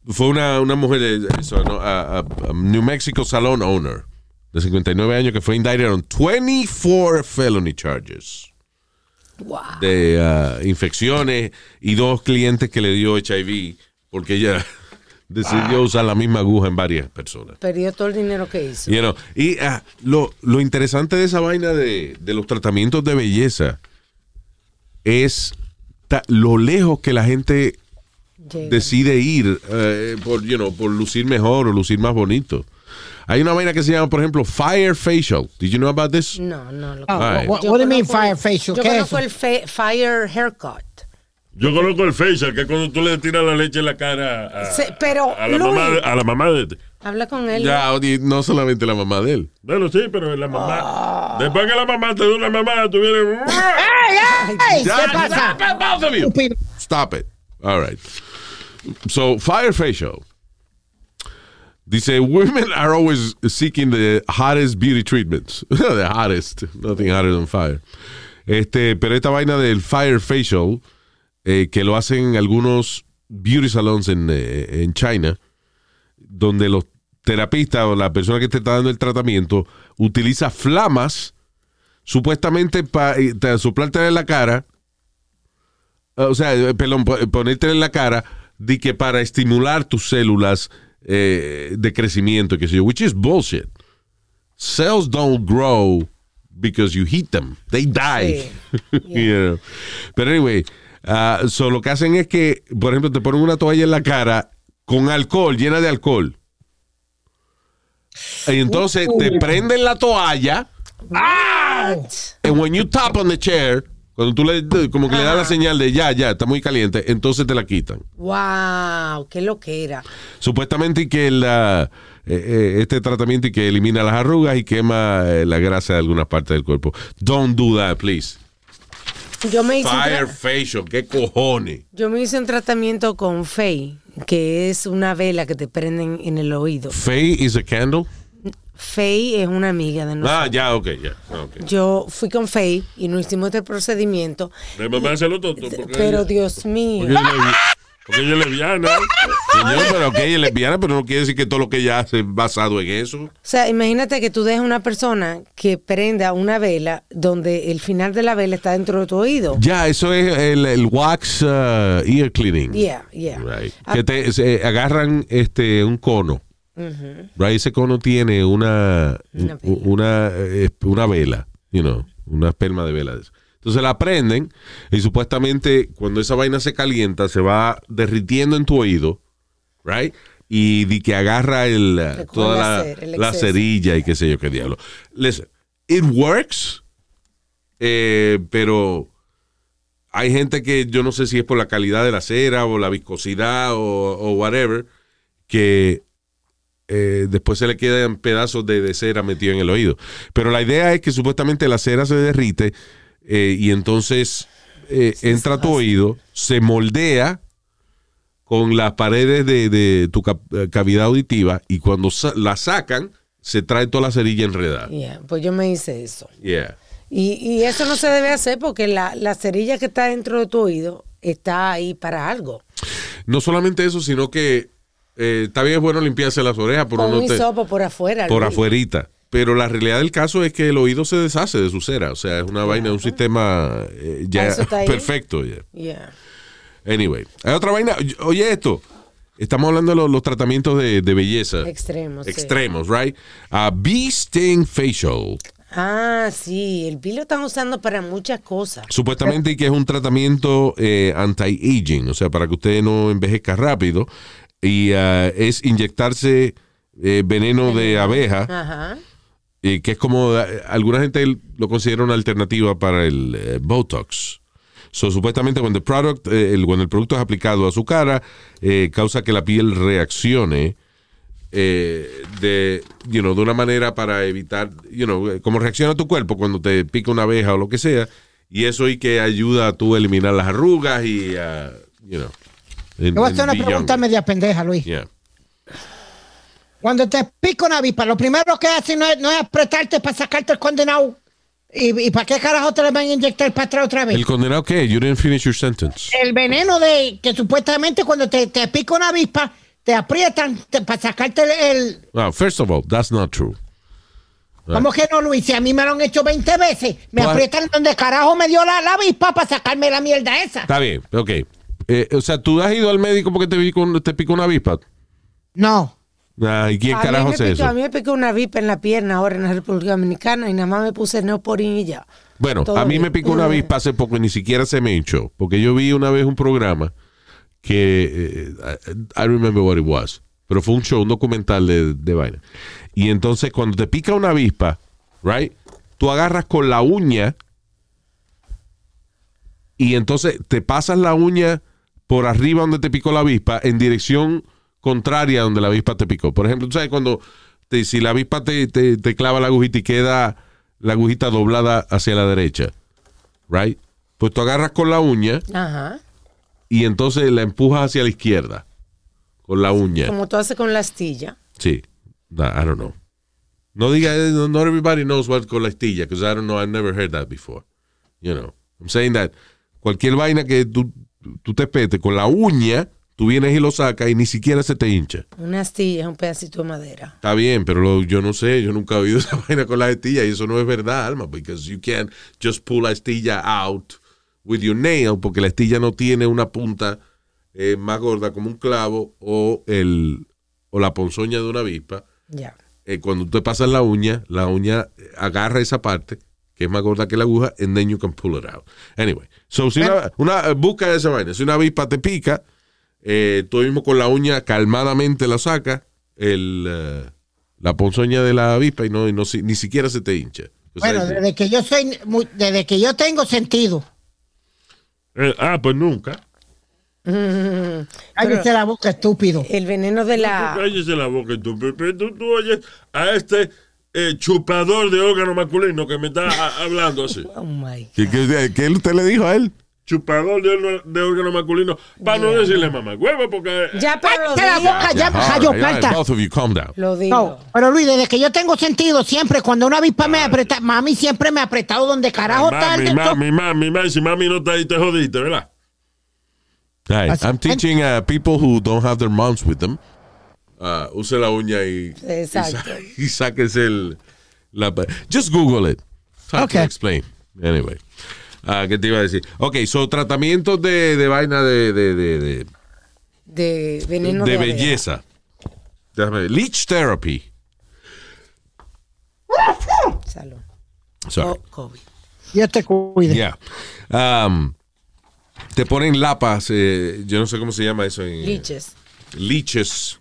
fue una, una mujer, eh, eso, ¿no? a, a- a New Mexico salon owner de 59 años que fue indicted on 24 felony charges Wow. de ah, infecciones y dos clientes que le dio HIV porque ella decidió usar la misma aguja en varias personas. Perdió todo el dinero que hizo. You know, y ah, lo, lo interesante de esa vaina de, de los tratamientos de belleza es ta- lo lejos que la gente Llega. decide ir eh, por, you know, por lucir mejor o lucir más bonito. Hay una vaina que se llama, por ejemplo, Fire Facial. Did you know about this? No, no. Lo Oh, Ay. what, do you mean fire facial? Yo ¿Qué es conozco eso? el fe- fire haircut. Yo conozco el facial, que es cuando tú le tiras la leche en la cara a, Sí, pero, a, la, Luis- mamá, de- a la mamá de... Habla con él. Ya, y no solamente la mamá de él. Bueno, sí, pero la mamá... Ah. Después que la mamá te da una mamá, tú vienes... ¡Ey, Ya, ¿Qué pasa? Stop it, both of you. Stop it. All right. So, Fire Facial. Dice, women are always seeking the hottest beauty treatments. the hottest. Nothing hotter than fire. Este, pero esta vaina del Fire Facial, eh, que lo hacen algunos beauty salons en, eh, en China, donde los terapistas o la persona que te está dando el tratamiento utiliza flamas supuestamente para soplarte en la cara o sea, eh, perdón, po- ponerte en la cara de que para estimular tus células eh, de crecimiento, que sé yo, which is bullshit. Cells don't grow because you heat them. They die. You know. Pero anyway, ah, so lo que hacen es que, por ejemplo, te ponen una toalla en la cara con alcohol, llena de alcohol. Y entonces te prenden la toalla. And when you tap on the chair, cuando tú le, como que le das la señal de ya, ya, está muy caliente, entonces te la quitan. Wow, qué lo que era. Supuestamente y que la, eh, eh, este tratamiento y que elimina las arrugas y quema eh, la grasa de algunas partes del cuerpo. Don't do that, please. Yo me hice, un Fire facial, qué cojones. yo me hice un tratamiento con Fey, que es una vela que te prenden en el oído. Faye is a candle. Fey es una amiga de nosotros. Ah, ya, ok, ya. Yo fui con Fey y nos hicimos este procedimiento, tonto. Porque pero Dios mío. Porque ella es lesbiana. Señor, pero que ella es lesbiana, pero no quiere decir que todo lo que ella hace es basado en eso. O sea, imagínate que tú dejas una persona que prenda una vela donde el final de la vela está dentro de tu oído. Ya, eso es el, el wax uh, ear cleaning. Yeah, yeah. Right. Ah, Que te se- agarran este un cono. Right, ese cono tiene una Una eh, una vela, you know, una esperma de vela. de eso. Entonces la prenden y supuestamente cuando esa vaina se calienta se va derritiendo en tu oído, right? Y de que agarra el, eh, toda la la, el cerilla y qué sé yo qué diablo. Listen, it works, eh, pero hay gente que yo no sé si es por la calidad de la cera o la viscosidad o, o whatever, que eh, después se le quedan pedazos de, de cera metidos en el oído. Pero la idea es que supuestamente la cera se derrite eh, y entonces eh, entra a tu oído, se moldea con las paredes de, de tu eh, cavidad auditiva y cuando sa- la sacan, se trae toda la cerilla enredada. Yeah, pues yo me hice eso. Yeah. Y, y eso no se debe hacer porque la, la cerilla que está dentro de tu oído está ahí para algo. No solamente eso, sino que eh, está bien es bueno limpiarse las orejas, pero Con no un te- hisopo por afuera. por afuerita. Pero la realidad del caso es que el oído se deshace de su cera. O sea, es una vaina, un sistema eh, ya perfecto. ya. Yeah. Anyway, hay otra vaina. Oye, esto. Estamos hablando de los, los tratamientos de, de belleza. Extremos, sí. Extremos, right? Uh, Bee Sting Facial. Ah, sí, el pilo lo están usando para muchas cosas. Supuestamente que es un tratamiento eh, anti-aging, o sea, para que usted no envejezca rápido. Y uh, es inyectarse eh, veneno de abeja. Ajá. Eh, que es como eh, alguna gente lo considera una alternativa para el eh, Botox. So, supuestamente cuando el, product, eh, el- cuando el producto es aplicado a su cara, causa que la piel reaccione de, you know, de una manera para evitar, you know, como reacciona tu cuerpo cuando te pica una abeja o lo que sea, y eso y que ayuda a tú eliminar las arrugas y, a, you know, en- voy a hacer una pregunta younger. media pendeja, Luis. Yeah. Cuando te pica una avispa, lo primero que hacen no es, no es apretarte para sacarte el condenado. ¿Y, y para qué carajo te le van a inyectar para atrás otra vez? ¿El condenado qué? You didn't finish your sentence. El veneno de que supuestamente cuando te, te pica una avispa, te aprietan te- para sacarte el, el- Well, first of all, that's not true. ¿Cómo que no, Luis? Si a mí me lo han hecho 20 veces. Me aprietan donde carajo me dio la, la avispa para sacarme la mierda esa. Está bien, ok. Eh, o sea, ¿tú has ido al médico porque te te picó una avispa? No. Ah, ¿Y quién carajo picó, eso? a mí me picó una vipa en la pierna ahora en la República Dominicana y nada más me puse neoporin y ya. Bueno, Todo a mí bien. me picó una avispa hace poco y ni siquiera se me hinchó. Porque yo vi una vez un programa que. eh, I remember what it was. Pero fue un show, un documental de, de vaina. Y entonces, cuando te pica una avispa, right? Tú agarras con la uña y entonces te pasas la uña por arriba donde te picó la avispa en dirección contraria a donde la avispa te picó. Por ejemplo, tú sabes cuando te- si la avispa te, te- te clava la agujita y queda la agujita doblada hacia la derecha, right? Pues tú agarras con la uña Ajá. y entonces la empujas hacia la izquierda con la uña. Como tú haces con la astilla. Sí. Nah, I don't know. No diga, eh, no- not everybody knows what con la astilla, because I don't know, I've never heard that before. You know, I'm saying that cualquier vaina que tú, tú te pete con la uña, tú vienes y lo sacas y ni siquiera se te hincha. Una astilla es un pedacito de madera. Está bien, pero lo- yo no sé, yo nunca he oído esa vaina con la astilla y eso no es verdad, Alma, because you can't just pull la astilla out with your nail, porque la astilla no tiene una punta eh, más gorda como un clavo o, el, o la ponzoña de una avispa. Ya. Eh, cuando te pasas la uña, la uña eh, agarra esa parte que es más gorda que la aguja, and then you can pull it out. Anyway, so si una, una busca esa vaina, si una avispa te pica, eh, tú mismo con la uña calmadamente la sacas, el, eh, la ponzoña de la avispa y no, y no si- ni siquiera se te hincha. O sea, Bueno, desde que yo soy, desde que yo tengo sentido. Eh, ah, pues nunca. Cállese la boca, estúpido. El veneno de la. Cállese la boca tú. Pero- Tú, tú oyes a este eh, chupador de órgano masculino que me está a- hablando así. Oh my. ¿Qué, qué, qué usted le dijo a él? Chupador de, órgano- de órgano masculino. Para no decirle mamá huevo, porque. Ya, pero la boca, ya, calm down. Lo digo. No, pero Luis, desde que yo tengo sentido, siempre cuando una avispa me aprieta, mami siempre me ha apretado donde carajo está el Mami, mami, mami, mami. Si mami no está ahí, te jodiste, ¿verdad? Right, I'm teaching uh, people who don't have their moms with them. Uh, use la uña y, Exacto. y, sa- y sáquese el. La, just Google it. Hard to Okay. explain. Anyway. Ah, ¿Qué te iba a decir? Ok, so tratamientos de, de vaina de, de, de, de, De veneno de belleza. Déjame ver. Leech therapy. Salud. Sorry. Oh, COVID. Dios te cuide. Yeah. Um, te ponen lapas. eh, yo no sé cómo se llama eso en. Liches. leeches,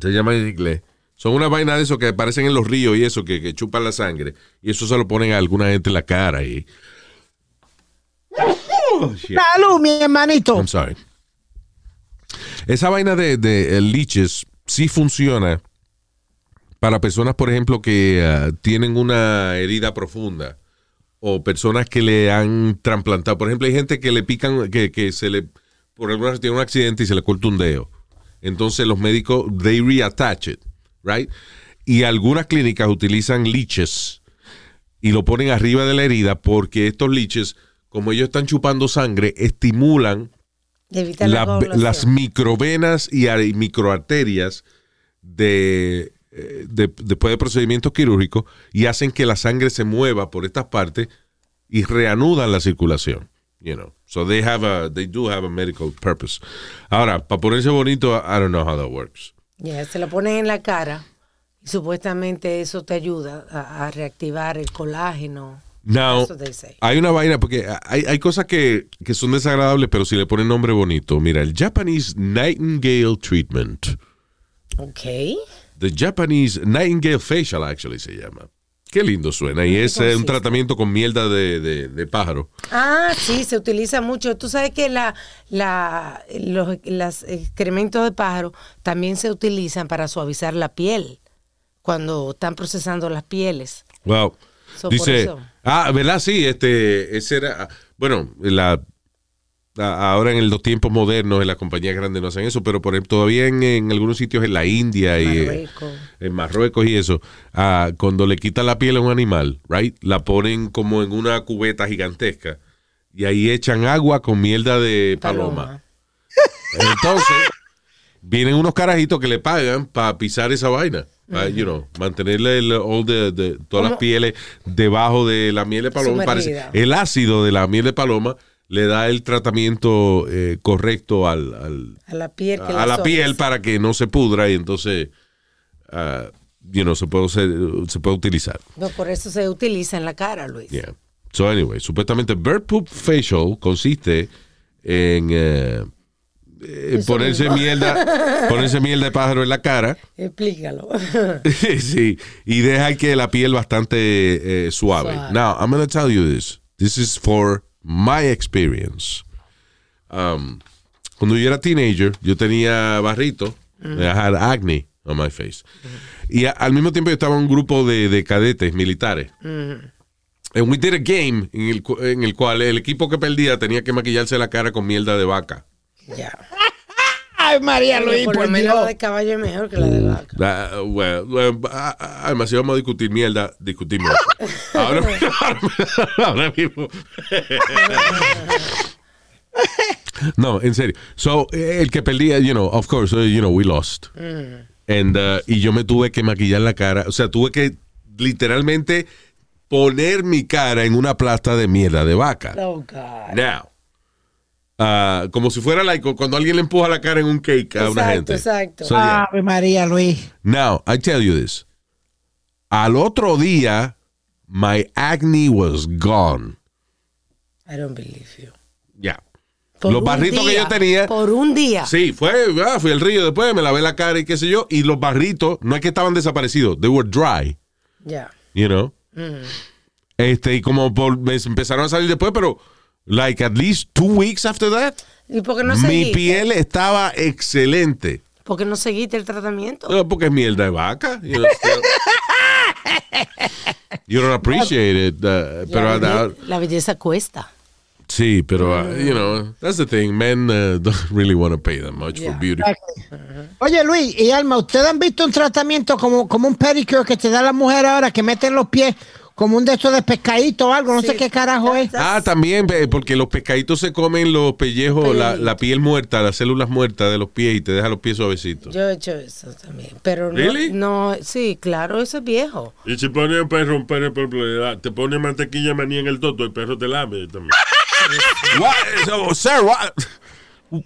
se llama en inglés. Son una vaina de eso que aparecen en los ríos y eso, que, que chupan la sangre. Y eso se lo ponen a alguna gente en la cara. Y... Oh. Salud, mi hermanito. I'm sorry. Esa vaina de, de eh, leeches sí funciona para personas, por ejemplo, que ah, tienen una herida profunda o personas que le han trasplantado. Por ejemplo, hay gente que le pican, que, que se le, por alguna razón tiene un accidente y se le corta un dedo. Entonces los médicos, they reattach it, right? Y algunas clínicas utilizan leeches y lo ponen arriba de la herida porque estos leeches, como ellos están chupando sangre, estimulan la, la- las microvenas y ar- microarterias de, eh, de- después de procedimientos quirúrgicos y hacen que la sangre se mueva por estas partes y reanudan la circulación. You know, so they have a, they do have a medical purpose. Ahora, para ponerse bonito, I don't know how that works. Ya, se lo ponen en la cara y supuestamente eso te ayuda a, a reactivar el colágeno. Now, That's what they say. hay una vaina, porque hay, hay cosas que, que son desagradables, pero si le ponen nombre bonito. Mira, el Japanese Nightingale Treatment. Ok. The Japanese Nightingale Facial, actually, se llama. Qué lindo suena. Y es eh, un tratamiento con mierda de, de- de pájaro. Ah, sí, se utiliza mucho. Tú sabes que la, la, los las excrementos de pájaro también se utilizan para suavizar la piel cuando están procesando las pieles. A- ahora en los tiempos modernos, en las compañías grandes no hacen eso, pero por ejemplo, todavía en, en algunos sitios en la India y en Marruecos. y eso, ah, cuando le quitan la piel a un animal, right, la ponen como en una cubeta gigantesca y ahí echan agua con mierda de paloma. Entonces, vienen unos carajitos que le pagan para pisar esa vaina. pa, you know, mantenerle el, all the- the- todas las pieles debajo de la miel de paloma. Parece- el ácido de la miel de paloma le da el tratamiento eh, correcto al, al- A la piel que a la piel para que no se pudra y entonces ah, you know, se, puede, usar- se puede utilizar. No, por eso se utiliza en la cara, Luis. Yeah. So anyway, supuestamente Bird Poop Facial consiste en, eh, ponerse mismo. mierda, ponerse miel de pájaro en la cara. Explícalo. sí, y deja que la piel bastante eh, suave. Suave. Now, I'm going to tell you this. This is for my experience. Um, cuando yo era teenager, yo tenía barrito. I had acne on my face. Y a- al mismo tiempo yo estaba en un grupo de, de cadetes militares. And we did a game en el, en el cual el equipo que perdía tenía que maquillarse la cara con mierda de vaca. Ya. Ay, María Luis, por lo por menos la de caballo es mejor que la de vaca. Ah, ah, además, si vamos a discutir mierda, discutimos. ahora, ahora- mismo. no, en serio. So, el que perdía, you know, of course, you know, we lost. And, uh, y yo me tuve que maquillar la cara. O sea, tuve que literalmente poner mi cara en una plasta de mierda de vaca. Oh, God. Now, como si fuera like, cuando alguien le empuja la cara en un cake a una gente. exacto. So, yeah. Ave María Luis. Now, I tell you this. Al otro día, my acne was gone. I don't believe you. Ya. Por Los barritos que yo tenía. Por un día. Sí, fue, ah, fui al río después, me lavé la cara y qué sé yo. Y los barritos, no es que estaban desaparecidos, they were dry, Ya. you know. Mm. Este, y como por- me empezaron a salir después, pero, like, at least two weeks after that, ¿Y por qué no mi seguiste? piel estaba excelente. ¿Por qué no seguiste el tratamiento? No, porque es mierda de vaca. You, know, still- you don't appreciate it. uh, pero la, la belleza cuesta. Sí, pero, uh, you know, that's the thing. Men uh, don't really want to pay that much Yeah. for beauty. Oye Luis y Alma, ¿ustedes han visto un tratamiento como, como un pedicure que te da la mujer ahora que meten los pies como un de estos de pescadito o algo? No sé qué carajo es. Ah, también, porque los pescaditos se comen los pellejos, la, la piel muerta, las células muertas de los pies y te deja los pies suavecitos. Yo he hecho eso también. Pero no, Really? no, sí, claro, eso es viejo. Y si pone un perro, un perro, te pone mantequilla de maní en el toto, el perro te lame también. What? So, sir, what?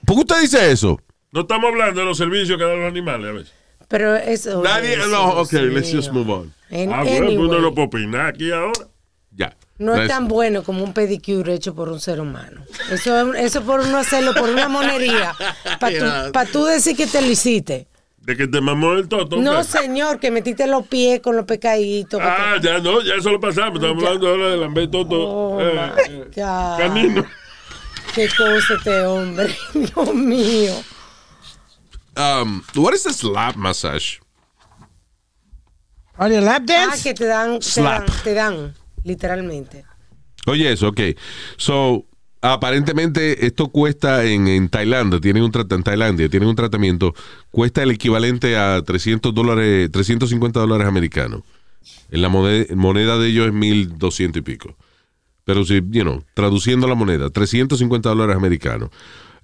¿Por qué usted dice eso? No estamos hablando de los servicios que dan los animales a veces. Pero eso. Nadie, eso, no, ok, let's just move on. En- Ah, bueno, pues uno anyway, no puede opinar aquí ahora. Ya. no es tan bueno como un pedicure hecho por un ser humano. Eso, eso por uno hacerlo por una monería. Para tú, pa' tú decir que te lo hiciste. De que te mamó el toto. No, pues. señor, que metiste los pies con los pecaditos. Ah, ya no, ya eso lo pasamos. Estamos hablando ahora del lamber toto. Oh, eh, my eh, God. canino. Qué cosa este hombre. Dios mío. Um, what is a slap massage? Oye, lap Ah, dance. que te dan, te Slap. dan, te dan, literalmente. Oye, eso, ok. So, aparentemente esto cuesta en, en Tailandia, tienen un trat- en Tailandia, tienen un tratamiento, cuesta el equivalente a 300 dólares, 350 dólares americanos. En la moneda, moneda de ellos es 1200 y pico. Pero si, you know, traduciendo la moneda, 350 dólares americanos.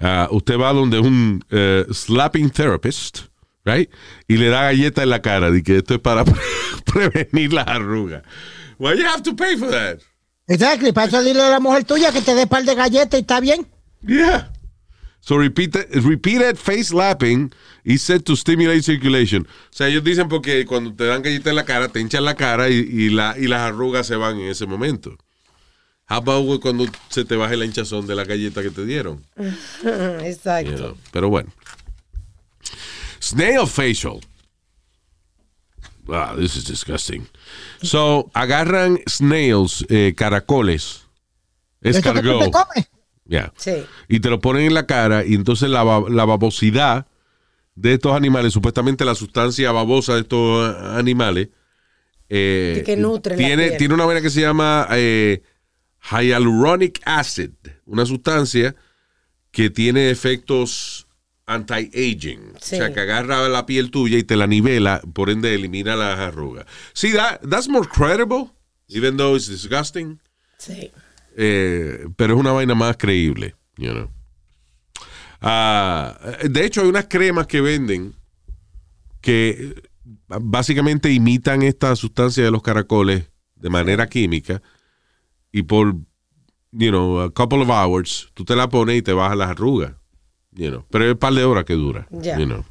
Ah, usted va donde un eh, slapping therapist, right? Y le da galleta en la cara de que esto es para pre- prevenir las arrugas. Why you have to pay for that? Exactly. Para eso dile a la mujer tuya que te dé par de galletas y está bien. Yeah. So repeated, repeated face slapping is said to stimulate circulation. O sea, ellos dicen porque cuando te dan galleta en la cara, te hinchan la cara y, y la, y las arrugas se van en ese momento. How about cuando se te baje la hinchazón de la galleta que te dieron? Exacto. You know, Pero bueno. Snail facial. Wow, this is disgusting. So, agarran snails, eh, caracoles. Escargot. Yeah. Sí. Y te lo ponen en la cara y entonces la, la babosidad de estos animales, supuestamente la sustancia babosa de estos eh, animales, eh, Y que nutre la tiene, piel. tiene una vaina que se llama eh, hyaluronic acid, una sustancia que tiene efectos anti-aging. Sí. O sea, que agarra la piel tuya y te la nivela, por ende elimina las arrugas. That, that's more credible, even though it's disgusting. Sí. Eh, pero es una vaina más creíble, you know. Ah, de hecho, hay unas cremas que venden que básicamente imitan esta sustancia de los caracoles de manera química y por, you know, a couple of hours, tú te la pones y te bajas las arrugas, you know. Pero es un par de horas que dura, Ya. you know.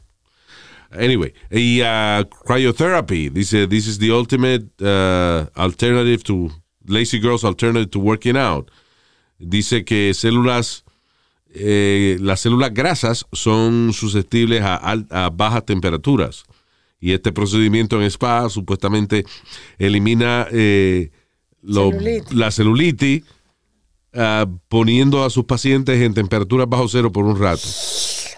Anyway, y uh, cryotherapy, dice, this is the ultimate uh, alternative to, lazy girls alternative to working out. Dice que células, eh, las células grasas son susceptibles a, a bajas temperaturas. Y este procedimiento en spa supuestamente elimina eh, lo- Celulitis. la celulitis, ah, poniendo a sus pacientes en temperaturas bajo cero por un rato.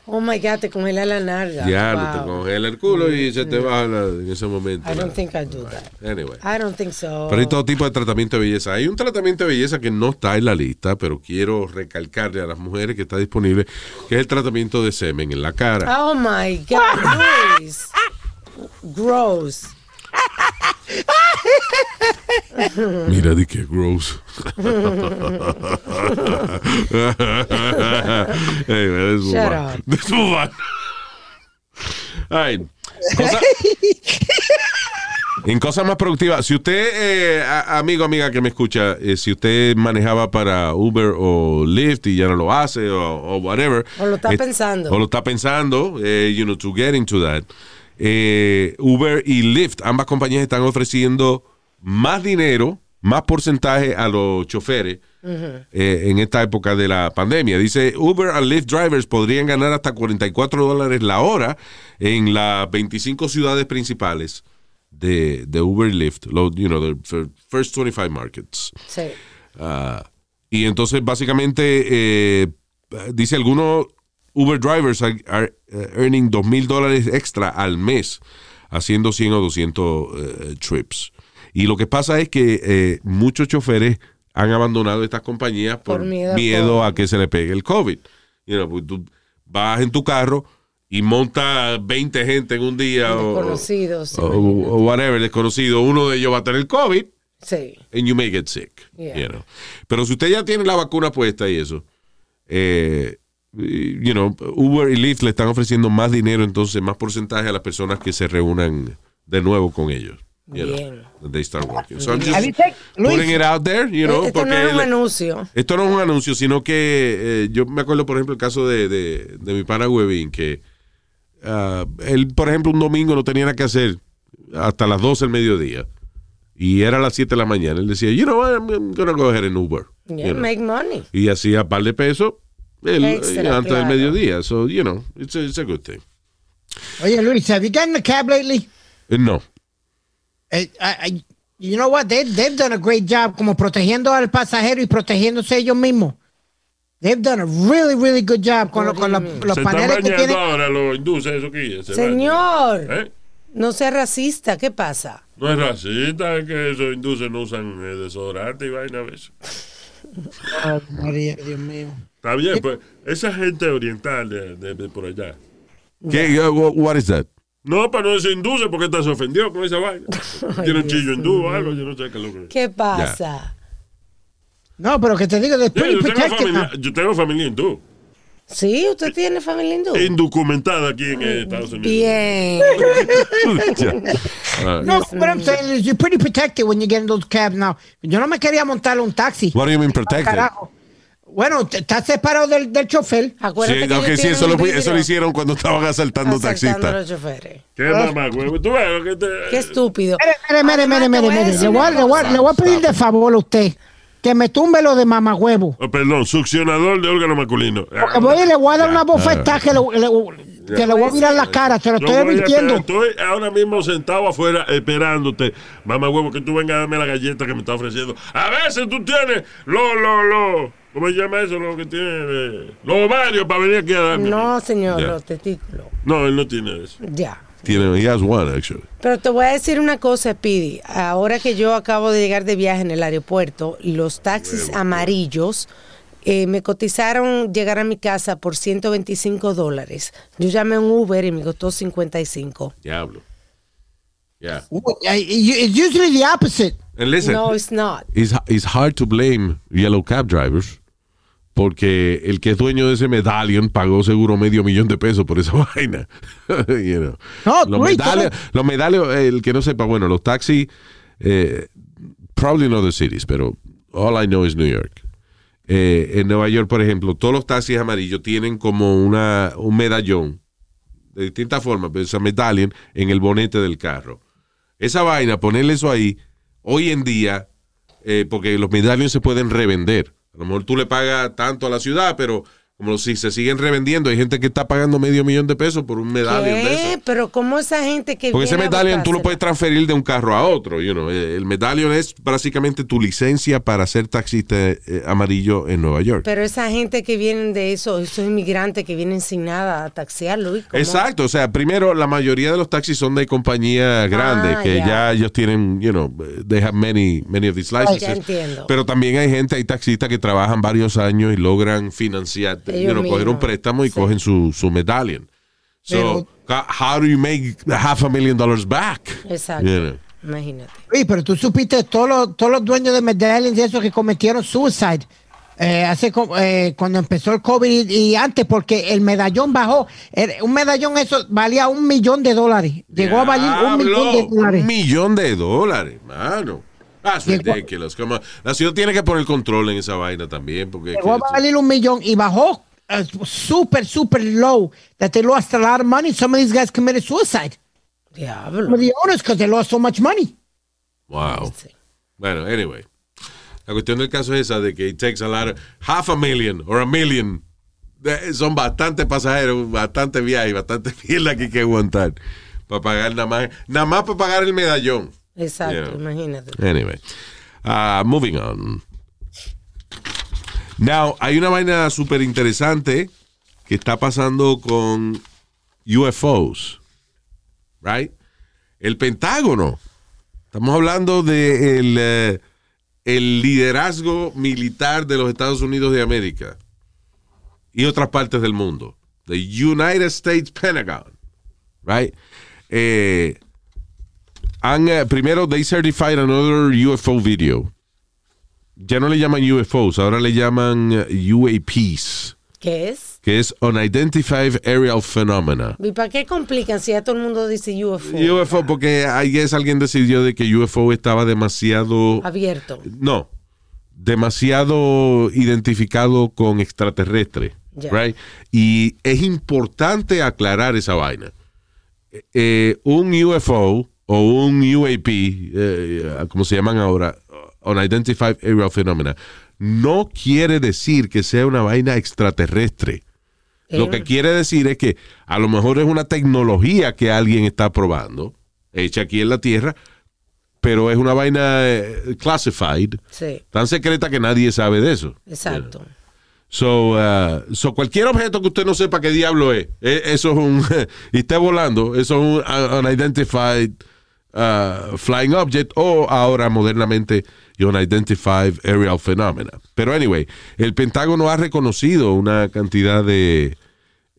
Oh my God, te congela la narga. Ya, Wow. te congela el culo y se te baja la- en ese momento. I don't think I do that. Anyway. I don't think so. Pero hay todo tipo de tratamiento de belleza. Hay un tratamiento de belleza que no está en la lista, pero quiero recalcarle a las mujeres que está disponible, que es el tratamiento de semen en la cara. Oh my God, Luis. Gross. Mira, di que gross. anyway, let's move Shut on. up. Let's move on. All right. Cosa- en cosas más productivas, si usted, eh, amigo, amiga que me escucha, eh, si usted manejaba para Uber o Lyft y ya no lo hace o, o whatever. O lo está eh, pensando. O lo está pensando, eh, you know, to get into that. Eh, Uber y Lyft, ambas compañías están ofreciendo más dinero, más porcentaje a los choferes eh, en esta época de la pandemia. Dice, Uber and Lyft drivers podrían ganar hasta 44 dólares la hora en las 25 ciudades principales de, de Uber y Lyft, you know, the fir- first 25 markets. Sí. Ah, y entonces, básicamente, eh, dice algunos Uber drivers are, are, eh, earning dos mil dólares extra al mes haciendo 100 o 200 eh, trips. Y lo que pasa es que eh, muchos choferes han abandonado estas compañías por, Por miedo a que se le pegue el COVID. You know, pues tú vas en tu carro y monta 20 gente en un día o, Desconocidos. o- o whatever, desconocido. Uno de ellos va a tener COVID Sí. and you may get sick. Yeah. you know. Pero si usted ya tiene la vacuna puesta y eso, eh, you know, Uber y Lyft le están ofreciendo más dinero, entonces más porcentaje a las personas que se reúnan de nuevo con ellos. You know, they start working. So I'm just putting it out there, you know, Esto no es un anuncio. esto no es un anuncio, sino que eh, yo me acuerdo, por ejemplo, el caso de, de, de mi pana Webin, que ah, él, por ejemplo, un domingo no tenía nada que hacer hasta las 12 del mediodía. Y era a las 7 de la mañana. Él decía, you know what, I'm, gonna go ahead and Uber. Yeah, You know. make money. Y hacía un par de pesos Extra, eh, antes del claro. mediodía. So, you know, it's a, it's a good thing. Oye, Luis, have you gotten a cab lately? Eh, no. Eh, I- I- you know what? They, they've done a great job como protegiendo al pasajero y protegiéndose ellos mismos. They've done a really, really good job con, lo- con los, los Se paneles que tienen. ahora los induces, eso que se Señor. ¿Eh? no sea racista. ¿Qué pasa? No es racista, es que esos induces no usan desodorante y vaina a veces. Ay, María, Dios mío. Está bien, pues esa gente oriental de, de- de por allá. ¿Qué, wha- what is that? No, para no decir induce porque esta se ofendió con esa vaina. Tiene un chillo hindú o algo, yo no sé qué es lo que ¿Qué pasa? No, pero que te digo, Yo, pretty yo tengo familia, now. yo tengo familia hindú, Sí, usted tiene familia hindú. indocumentada aquí en eh, Estados Unidos. Bien. No, what I'm saying is you're pretty protected when you get in those cabs now. Yo no me quería montar un taxi. What do you mean protected? Carajo. Bueno, te- estás separado del, del chofer. Acuérdate Sí, que ellos sí, eso lo, eso lo hicieron cuando estaban asaltando asaltando taxistas. los choferes. ¿Qué mamá, güey? Tú ves lo que te... Qué estúpido. Mire, mire, mire, Además, mire, te mire, Le voy, le voy a- cosa. le voy a pedir de favor a usted que me tumbe lo de mamagüevo. Oh, perdón, succionador de órgano masculino. Porque voy y le voy a dar una bofetada que le, le- que le voy a mirar la cara, se lo estoy advirtiendo. estoy ahora mismo sentado afuera esperándote, mamá huevo, que tú vengas a darme la galleta que me está ofreciendo. A veces tú tienes lo, lo, lo, ¿cómo se llama eso? Lo que tiene, eh, los ovarios para venir aquí a darme. No, señor, Ya. los testículos. No, él no tiene eso. Ya. Tiene, he has one, actually. Pero te voy a decir una cosa, Speedy. Ahora que yo acabo de llegar de viaje en el aeropuerto, los taxis amarillos Eh, me cotizaron llegar a mi casa por 125 dólares. Yo llamé a un Uber y me costó 55. Diablo. Yeah. It's usually the opposite. And listen, No, it's not. it's, it's hard to blame yellow cab drivers porque el que es dueño de ese medallion pagó seguro medio millón de pesos por esa vaina. You know. No, los, medallion, los medallion, el que no sepa, bueno, los taxis, eh, probably not the cities, pero all I know is New York. Eh, en Nueva York, por ejemplo, todos los taxis amarillos tienen como una, un medallón de distintas formas, pero esa medallion en el bonete del carro. Esa vaina, ponerle eso ahí, hoy en día, eh, porque los medallones se pueden revender. A lo mejor tú le pagas tanto a la ciudad, pero como si se siguen revendiendo, hay gente que está pagando medio millón de pesos por un medallion de ¿Qué? eso. Pero ¿cómo esa gente que Porque ese medallion tú lo puedes transferir de un carro a otro. You know. Eh, El medallion es básicamente tu licencia para ser taxista eh, amarillo en Nueva York. Pero esa gente que vienen de eso, esos inmigrantes que vienen sin nada a. ¿cómo? Exacto, o sea, primero la mayoría de los taxis son de compañías grandes Ah, que ya. ya ellos tienen, you know, they have many many of these licenses. ya entiendo. Pero también hay gente, hay taxistas que trabajan varios años y logran financiar, Ellos you know, coger un préstamo y Sí. cogen su su medallion. So, Pero- how do you make half a million dollars back? Exacto. You know. Imagínate. Oye, pero tú supiste todos los, todos los dueños de medallions y esos que cometieron suicide. eh, hace eh, cuando empezó el COVID y, y antes, porque el medallón bajó. Un medallón eso valía un millón de dólares. Llegó a valer un millón de dólares. Un millón de dólares, mano. That's ridiculous. Come on. La ciudad tiene que poner control en esa vaina también. Porque Llegó a valer un millón y bajó uh, super, super low. That they lost a lot of money. Some of these guys committed suicide. Diablo. Some of the owners because they lost so much money. Wow. Bueno, anyway. La cuestión del caso es esa de que it takes a lot of, half a million or a million. Son bastantes pasajeros, bastante viajes, bastante mierda que hay que aguantar para pagar nada más, nada más para pagar el medallón. Exacto, imagínate. Anyway, uh, moving on. Now, hay una vaina súper interesante que está pasando con UFOs, right? El Pentágono. Estamos hablando de el, eh, el liderazgo militar de los Estados Unidos de América y otras partes del mundo. The United States Pentagon, right? Eh, han, eh, primero, they certified another UFO video. Ya no le llaman UFOs, ahora le llaman eh, UAPs, ¿Qué es? que es Unidentified Aerial Phenomena. ¿Y para qué complican si ya todo el mundo dice UFO? UFO, porque ayer alguien decidió de que UFO estaba demasiado... Abierto. No, demasiado identificado con extraterrestre. Right? Y es importante aclarar esa vaina. Eh, un UFO o un UAP, eh, como se llaman ahora, Unidentified Aerial Phenomena, no quiere decir que sea una vaina extraterrestre. Lo que quiere decir es que a lo mejor es una tecnología que alguien está probando, hecha aquí en la Tierra, pero es una vaina eh, classified, Sí, tan secreta que nadie sabe de eso. exacto. So, uh, so cualquier objeto que usted no sepa qué diablo es, eh, eso es un, y esté volando, eso es un uh, unidentified uh, flying object o ahora modernamente unidentified aerial phenomena. Pero anyway, el Pentágono ha reconocido una cantidad de,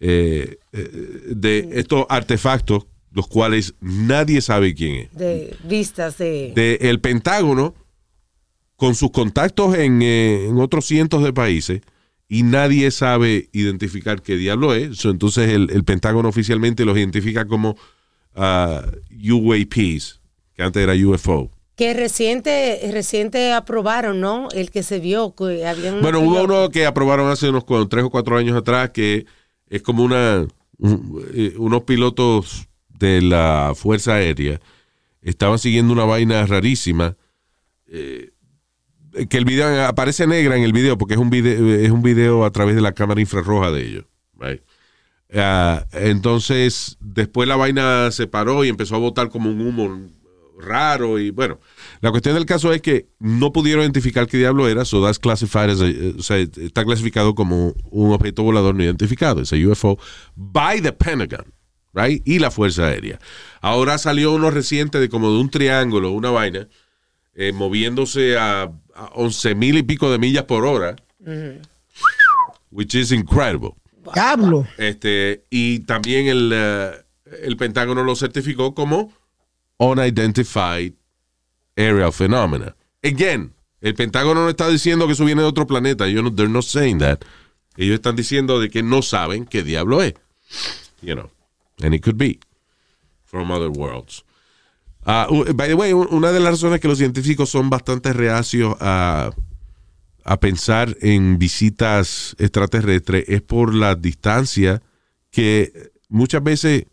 eh, eh, de estos artefactos, los cuales nadie sabe quién es De vistas de... de el Pentágono con sus contactos en, eh, en otros cientos de países y nadie sabe identificar qué diablo es. Entonces el, el Pentágono oficialmente los identifica como ah, UAPs, que antes era UFO. Que reciente, reciente aprobaron, ¿no? El que se vio que. Bueno, hubo uno que aprobaron hace unos tres o cuatro años atrás que es como una un- eh, unos pilotos de la Fuerza Aérea estaban siguiendo una vaina rarísima eh, que el video aparece negra en el video porque es un video es un video a través de la cámara infrarroja de ellos. right? Ah, entonces después la vaina se paró y empezó a botar como un humo raro y bueno, la cuestión del caso es que no pudieron identificar qué diablo era, so that's classified as a- eh, o sea, está clasificado como un objeto volador no identificado, es a UFO by the Pentagon, right? Y la Fuerza Aérea. Ahora salió uno reciente de como de un triángulo, una vaina, eh, moviéndose a, a 11 mil y pico de millas por hora. which is incredible. Diablo. Este, y también el, eh, el Pentágono lo certificó como Unidentified Aerial Phenomena. Again, el Pentágono no está diciendo que eso viene de otro planeta. Ellos they're not saying that. Ellos están diciendo de que no saben qué diablo es. You know. And it could be from other worlds. Uh, by the way, un- una de las razones que los científicos son bastante reacios a, a pensar en visitas extraterrestres es por la distancia que muchas veces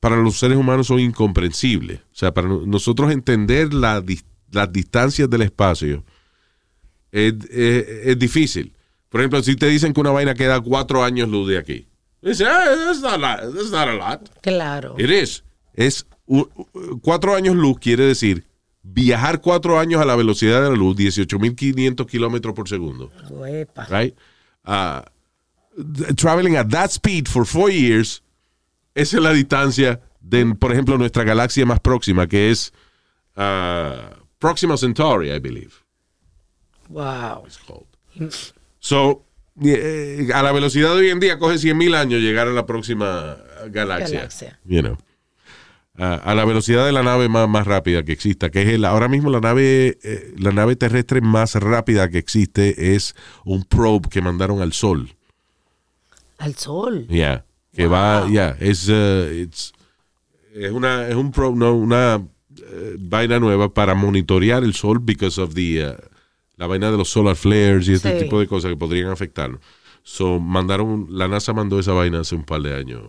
para los seres humanos son incomprensibles. O sea, para no- nosotros entender la las distancias del espacio es, es- es difícil. Por ejemplo, si te dicen que una vaina queda cuatro años luz de aquí. Dice, ah, that's not, a- that's not a lot. Claro. It is. Es u- u- cuatro años luz quiere decir viajar cuatro años a la velocidad de la luz, 18.500 kilómetros por segundo. Uepa. Right? Uh, traveling at that speed for four years, esa es la distancia de, por ejemplo, nuestra galaxia más próxima, que es uh, Proxima Centauri, I believe. Wow. it's called. So, eh, a la velocidad de hoy en día coge 100.000 años llegar a la próxima galaxia. Galaxia. You know. A, a la velocidad de la nave más, más rápida que exista, que es el, ahora mismo la nave, eh, la nave terrestre más rápida que existe es un probe que mandaron al Sol. Al sol. Yeah. Que va, yeah, es, uh, it's- es una, es un probe, no, una eh, vaina nueva para monitorear el Sol because of the, uh, la vaina de los solar flares y este Sí. tipo de cosas que podrían afectarlo. So, mandaron, la NASA mandó esa vaina hace un par de años,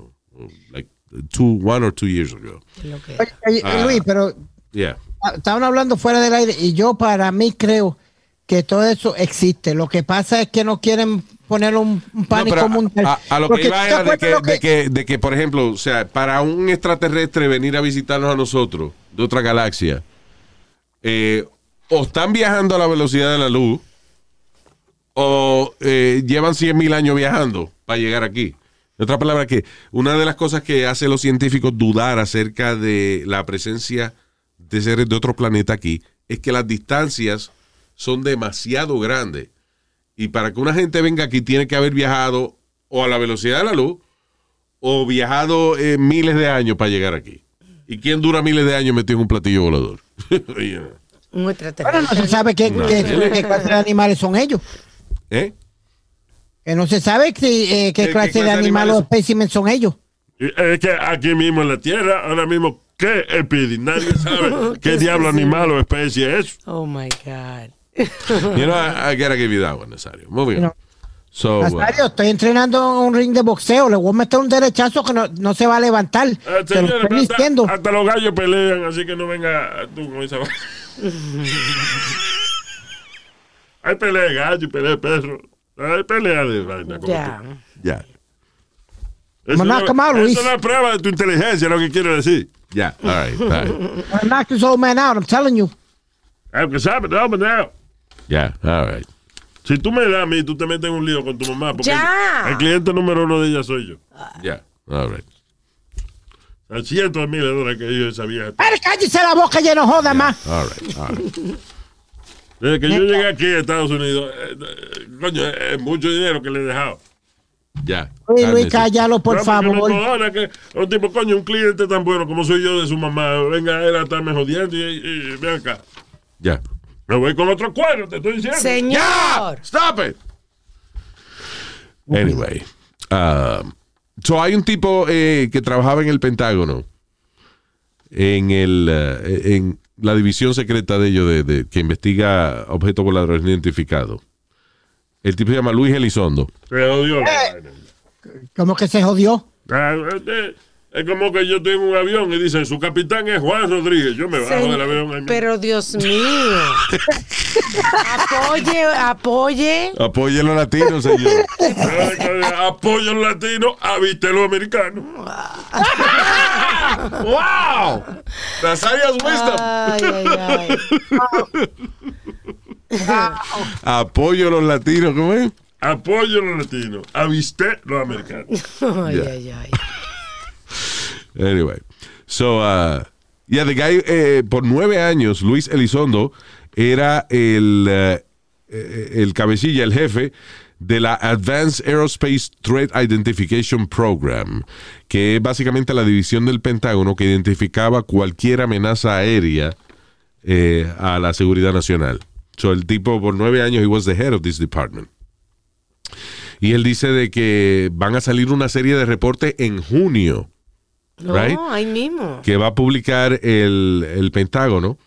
like two, one or two years ago. Que- Oye, Ah. Luis, pero Yeah. estaban hablando fuera del aire y yo para mí creo que todo eso existe. Lo que pasa es que no quieren poner un, un pánico No, mundial. a, a lo Porque que iba ¿te era de que, lo de, que, de que, por ejemplo, o sea, para un extraterrestre venir a visitarnos a nosotros de otra galaxia, eh, o están viajando a la velocidad de la luz, o eh, llevan 100 mil años viajando para llegar aquí. En otra palabra, que una de las cosas que hace a los científicos dudar acerca de la presencia de seres de otro planeta aquí es que las distancias son demasiado grandes. Y para que una gente venga aquí tiene que haber viajado o a la velocidad de la luz o viajado eh, miles de años para llegar aquí. ¿Y quién dura miles de años metido en un platillo volador? Bueno, no se sabe qué, qué- qué clase de animales son ellos. ¿Eh? Que no se sabe si, eh, qué, ¿Qué- clase qué de clase de animales o espécimen son ellos. Es que aquí mismo en la Tierra, ahora mismo, ¿qué es Pidi? Nadie sabe qué ¿Qué diablo animal o especie es. Oh my God. You know, I, I gotta give you that one, Nazario. Moving on. No. So, uh, Nazario, estoy entrenando en un ring de boxeo. Le voy a meter un derechazo que no, no se va a levantar. Eh, Te lo hasta, diciendo. hasta los gallos pelean, así que no venga tú con esa. Hay pelea de gallo y pelea de perro. Hay pelea de vaina. como Ya. tú. ya, Eso, no, no es prueba de tu inteligencia, lo que quiero decir. ya, all right, all right. I knocked this old man out, I'm telling you. Aunque sabes, no, but now, ya, all right. Si tú me das a mí, tú te metes en un lío con tu mamá. Porque Ya. el, el cliente número uno de ella soy yo. Ya, all right. A cientos de miles de dólares que yo vieja. Pero cállese la boca, ya no joda más. All right, all right. Desde que yo llegué aquí a Estados Unidos, eh, eh, coño, es mucho dinero que le he dejado. Ya. Luis, Luis, cállalo, por favor. que un tipo, coño, un cliente tan bueno como soy yo de su mamá, venga él a estarme jodiendo y, y, y ven acá. Ya. Me voy con otro cuero, te estoy diciendo. Señor. Stop it. Anyway. um, so hay un tipo eh, que trabajaba en el Pentágono, en, el, en la división secreta de ellos, de, de- que investiga objetos voladores no identificados. El tipo se llama Luis Elizondo. Se jodió la vaina. Como que se jodió. Es como que yo en un avión y dicen, su capitán es Juan Rodríguez. Yo me bajo Señor, del avión. ahí. Pero Dios mío. apoye, apoye. Apoyen los latinos, señor. Eh, Apoyo al latino, aviste los americanos. ¡Wow! Nazaria's wisdom. Ay, ay, ay. Apoyo a los latinos, ¿cómo es? Apoyo a los latinos, aviste los americanos. Ay, Ya. ay, ay. Anyway, so, uh, yeah, the guy, eh, por nueve años, Luis Elizondo era el, eh, el cabecilla, el jefe de la Advanced Aerospace Threat Identification Program, que es básicamente la división del Pentágono que identificaba cualquier amenaza aérea eh, a la seguridad nacional. So, el tipo por nueve años, he was the head of this department. Y él dice de que van a salir una serie de reportes en junio No, Right? ahí mismo. que va a publicar el, el Pentágono,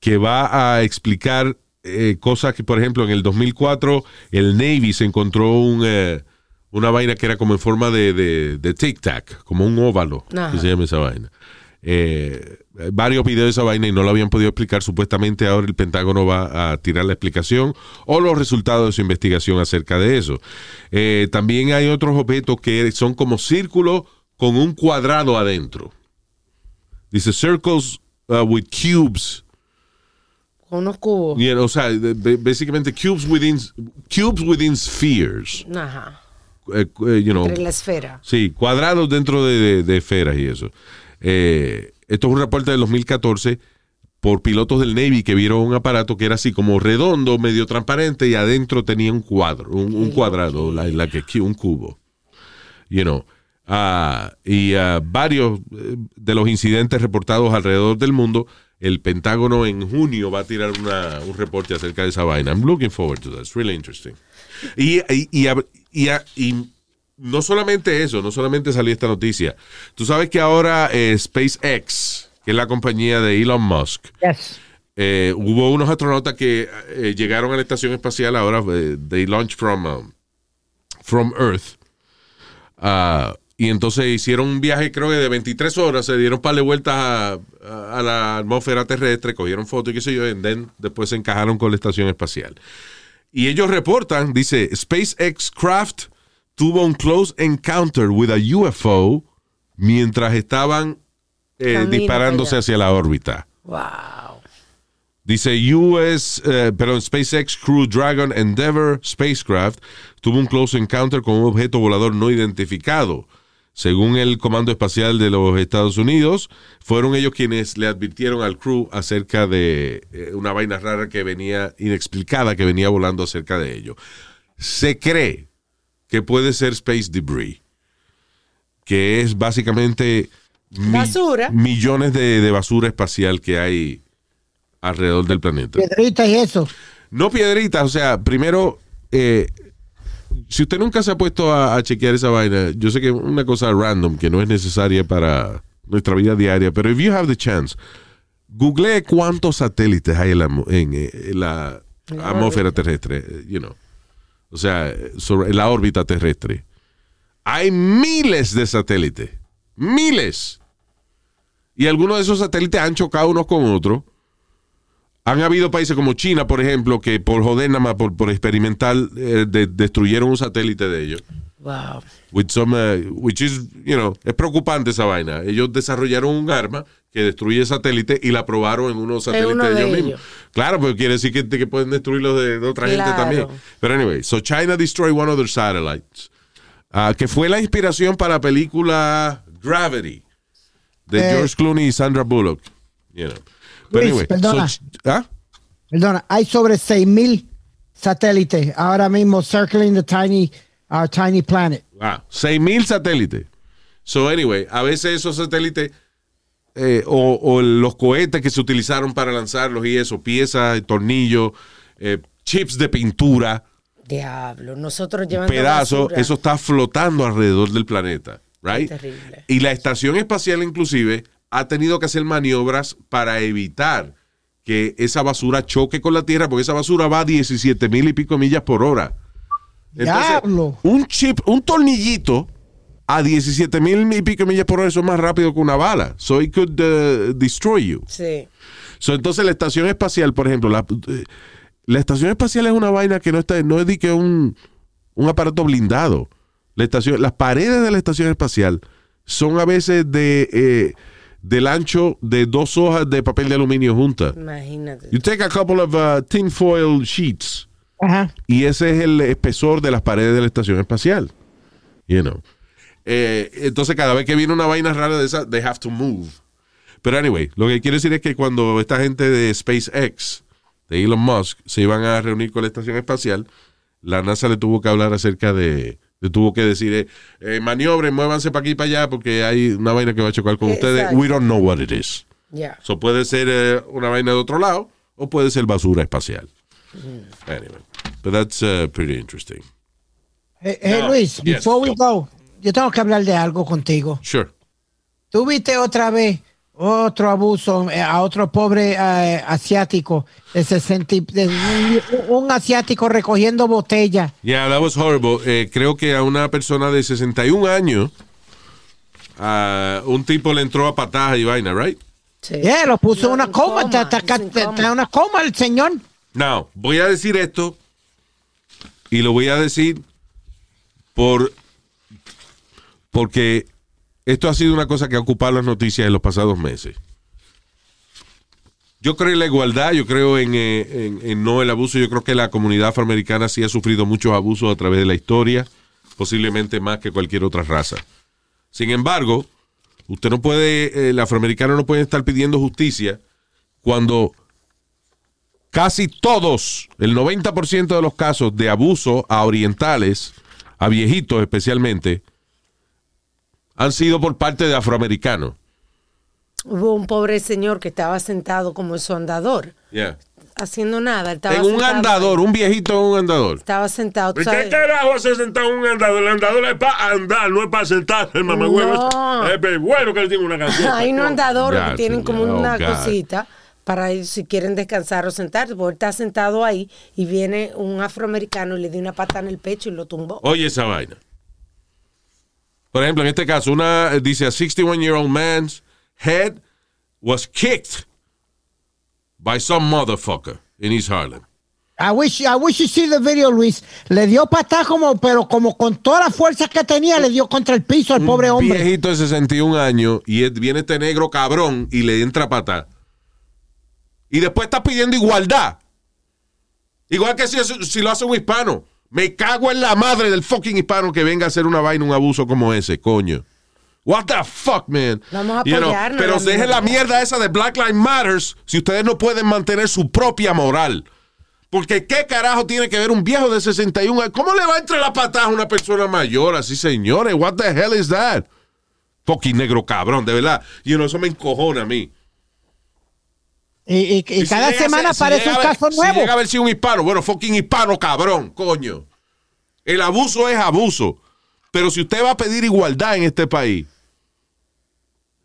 que va a explicar eh, cosas que, por ejemplo, en el 2004 el Navy se encontró un, eh, una vaina que era como en forma de, de, de tic-tac, como un óvalo, Ajá. que se llama esa vaina. Eh, varios videos de esa vaina y no lo habían podido explicar. Supuestamente ahora el Pentágono va a tirar la explicación o los resultados de su investigación acerca de eso. También hay otros objetos que son como círculos con un cuadrado adentro. Dice circles uh, with cubes. Con unos cubos. O sea, básicamente cubes within cubes within spheres. Ajá. Eh, eh, you know, Entre la esfera. Sí, cuadrados dentro de, de- de esferas y eso. Eh, esto es un reporte del 2014 por pilotos del Navy que vieron un aparato que era así como redondo, medio transparente y adentro tenía un cuadro, un, un cuadrado, la, la que un cubo. You know. Ah, y ah, varios eh, de los incidentes reportados alrededor del mundo, el Pentágono en junio va a tirar una- un reporte acerca de esa vaina. I'm looking forward to that. It's really interesting. Y, y, y, y, no solamente eso, no solamente salió esta noticia. Tú sabes que ahora eh, SpaceX, que es la compañía de Elon Musk, Yes. eh, hubo unos astronautas que eh, llegaron a la estación espacial ahora, they launched from, um, from Earth. Ah, y entonces hicieron un viaje, creo que de 23 horas, se dieron un par de vueltas a, a- a la atmósfera terrestre, cogieron fotos y qué sé yo, y then después se encajaron con la estación espacial. Y ellos reportan, dice, SpaceX Craft tuvo un close encounter with a UFO mientras estaban eh, disparándose hacia la órbita. Wow. Dice US, eh, perdón, SpaceX Crew Dragon Endeavour spacecraft tuvo un close encounter con un objeto volador no identificado. Según el Comando Espacial de los Estados Unidos, fueron ellos quienes le advirtieron al crew acerca de eh, una vaina rara que venía, inexplicada, que venía volando acerca de ello. Se cree que puede ser space debris, que es básicamente mi- Basura. millones de, de basura espacial que hay alrededor del planeta. Piedrita y eso. No piedritas, o sea, primero, eh, si usted nunca se ha puesto a, a chequear esa vaina, yo sé que es una cosa random que no es necesaria para nuestra vida diaria, pero if you have the chance, googlee cuántos satélites hay en la, en, eh, en la atmósfera terrestre, eh, you know. O sea, sobre en la órbita terrestre. Hay miles de satélites. Miles. Y algunos de esos satélites han chocado unos con otros. Han habido países como China, por ejemplo, que por joder nada más, por, por experimentar, eh, de- destruyeron un satélite de ellos. Wow. With some, uh, which is, you know, es preocupante esa vaina. Ellos desarrollaron un arma que destruye satélite y la probaron en unos satélites uno de de ellos ellos. mismos. Claro, porque quiere decir que, que pueden destruirlos de, de otra gente también. Pero anyway, so China destroyed one of their satellites, ah, que fue la inspiración para la película Gravity de Eh. George Clooney y Sandra Bullock. You know. But Luis, anyway, perdona. so- ¿ah? Perdona, hay sobre 6.000 satélites ahora mismo circling the tiny, our tiny planet. Wow, 6000 satélites. So, anyway, a veces esos satélites eh, o, o los cohetes que se utilizaron para lanzarlos y eso, piezas, tornillos, eh, chips de pintura, Diablo. Nosotros llevando pedazos, basura. eso está flotando alrededor del planeta, right? Terrible. Y la estación espacial inclusive ha tenido que hacer maniobras para evitar que esa basura choque con la Tierra, porque esa basura va a 17 mil y pico millas por hora. Diablo. un chip, un tornillito a 17 mil y pico millas por hora, eso es más rápido que una bala. So it could uh, destroy you. Sí. So, entonces la estación espacial, por ejemplo, la, eh, la estación espacial es una vaina que no está, no es de que un, un aparato blindado. La estación, las paredes de la estación espacial son a veces de eh, del ancho de dos hojas de papel de aluminio juntas. Imagínate. You take a couple of uh, tinfoil sheets Ajá. y ese es el espesor de las paredes de la estación espacial. You know. Eh, entonces, cada vez que viene una vaina rara de esa, they have to move. Pero anyway, lo que quiero decir es que cuando esta gente de SpaceX, de Elon Musk, se iban a reunir con la estación espacial, la NASA le tuvo que hablar acerca de, le tuvo que decir, eh, eh, maniobren, muévanse para aquí y para allá porque hay una vaina que va a chocar con ustedes. We don't know what it is. Ya. So puede ser eh, una vaina de otro lado o puede ser basura espacial. Anyway, but that's uh, pretty interesting. Eh, eh, No, Luis, yes, before we go. go, yo tengo que hablar de algo contigo. Sure. Tú viste otra vez otro abuso eh, a otro pobre eh, asiático de 60 y- de un, un asiático recogiendo botellas. Yeah, that was horrible. Eh, creo que a una persona de 61 años, a un tipo le entró a patadas y vaina, right? Sí. Yeah, lo puso en una En coma, coma, está, está- en está coma. una coma el señor. Now, voy a decir esto y lo voy a decir por porque esto ha sido una cosa que ha ocupado las noticias en los pasados meses. Yo creo en la igualdad, yo creo en, eh, en no el abuso, yo creo que la comunidad afroamericana sí ha sufrido muchos abusos a través de la historia, posiblemente más que cualquier otra raza. Sin embargo, usted no puede, el afroamericano no puede estar pidiendo justicia cuando casi todos, el 90% de los casos de abuso a orientales, a viejitos especialmente, han sido por parte de afroamericanos. Hubo un pobre señor que estaba sentado como en su andador, haciendo nada. estaba En un sentado andador, un viejito en un andador. Estaba sentado. ¿Y ¿Qué carajo hace sentado en un andador? El andador es para andar, no es para sentarse, el mamagüevo. No. Es bueno que él tiene una canción. Hay un andador que tienen como Oh, una God. cosita para ir, si quieren descansar o sentarse, porque él está sentado ahí y viene un afroamericano y le dio una pata en el pecho y lo tumbó. Oye esa vaina. Por ejemplo, en este caso, una eh, dice a 61-year-old man's head was kicked by some motherfucker in East Harlem. I wish, I wish you see the video, Luis. Le dio patada como, pero como con toda la fuerza que tenía, le dio contra el piso al pobre Un hombre. viejito de 61 años y viene este negro cabrón y le entra pata. Y después está pidiendo igualdad. Igual que si, si lo hace un hispano. Me cago en la madre del fucking hispano que venga a hacer una vaina, un abuso como ese, coño. What the fuck, man? Vamos a You apoyarnos, pero dejen la mierda. esa de Black Lives Matters si ustedes no pueden mantener su propia moral. Porque qué carajo tiene que ver un viejo de 61 años. ¿Cómo le va a entrar la patada a una persona mayor así, señores? What the hell is that? Fucking negro cabrón, de verdad. You know, eso me encojona a mí. Y, y- y Y si cada semana ser- si aparece un ver- caso Si nuevo. llega a haber sido un hispano, bueno, fucking hispano cabrón, coño. El abuso es abuso. Pero si usted va a pedir igualdad en este país,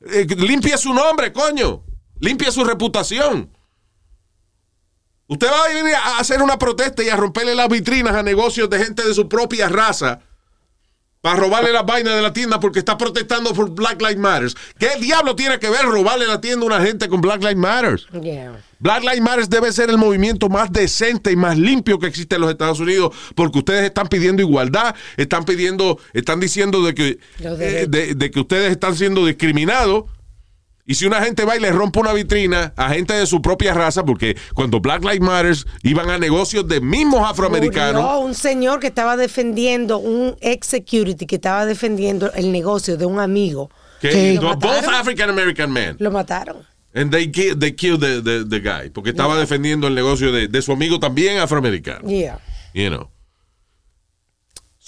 eh, limpie su nombre, coño. Limpie su reputación. Usted va a venir a hacer una protesta y a romperle las vitrinas a negocios de gente de su propia raza para robarle las vainas de la tienda porque está protestando por Black Lives Matter. ¿Qué diablo tiene que ver robarle la tienda a una gente con Black Lives Matter? Yeah. Black Lives Matter debe ser el movimiento más decente y más limpio que existe en los Estados Unidos, porque ustedes están pidiendo igualdad, están pidiendo, están diciendo de que, eh, de que ustedes están siendo discriminados. Y si una gente va y le rompe una vitrina a gente de su propia raza, porque cuando Black Lives Matter iban a negocios de mismos afroamericanos, Murió un señor que estaba defendiendo, un ex security que estaba defendiendo el negocio de un amigo. que ¿Lo both mataron? African American men, Lo mataron. and they, ki- they killed the, the- the guy, porque estaba defendiendo el negocio de, de su amigo también afroamericano. Yeah. You know.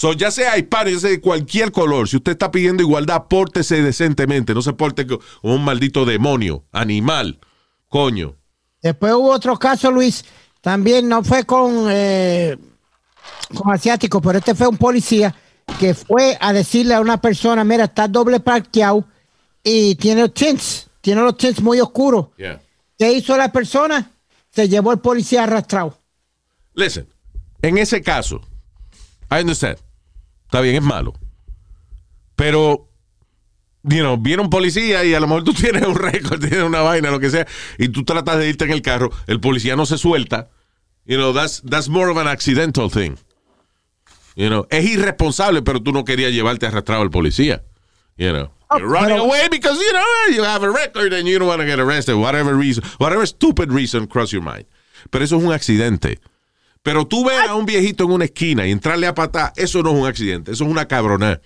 So, ya sea hispano, ya sea de cualquier color, si usted está pidiendo igualdad, pórtese decentemente. No se porte co- como un maldito demonio, animal, coño. Después hubo otro caso, Luis. También no fue con, eh, con asiático, pero este fue un policía que fue a decirle a una persona, mira, está doble parqueado y tiene los tints, tiene los tints muy oscuros. ¿Qué hizo la persona? Se llevó el policía arrastrado. Listen, en ese caso, I understand. Está bien, es malo. Pero, you know, viene un policía y a lo mejor tú tienes un récord, tienes una vaina, lo que sea, y tú tratas de irte en el carro, el policía no se suelta. You know, that's, that's more of an accidental thing. You know, es irresponsable, pero tú no querías llevarte arrastrado al policía. You know. You're running away because, you know, you have a record and you don't want to get arrested. Whatever reason, whatever stupid reason cross your mind. Pero eso es un accidente. Pero tú ver a un viejito en una esquina y entrarle a patar, eso no es un accidente, eso es una cabronada.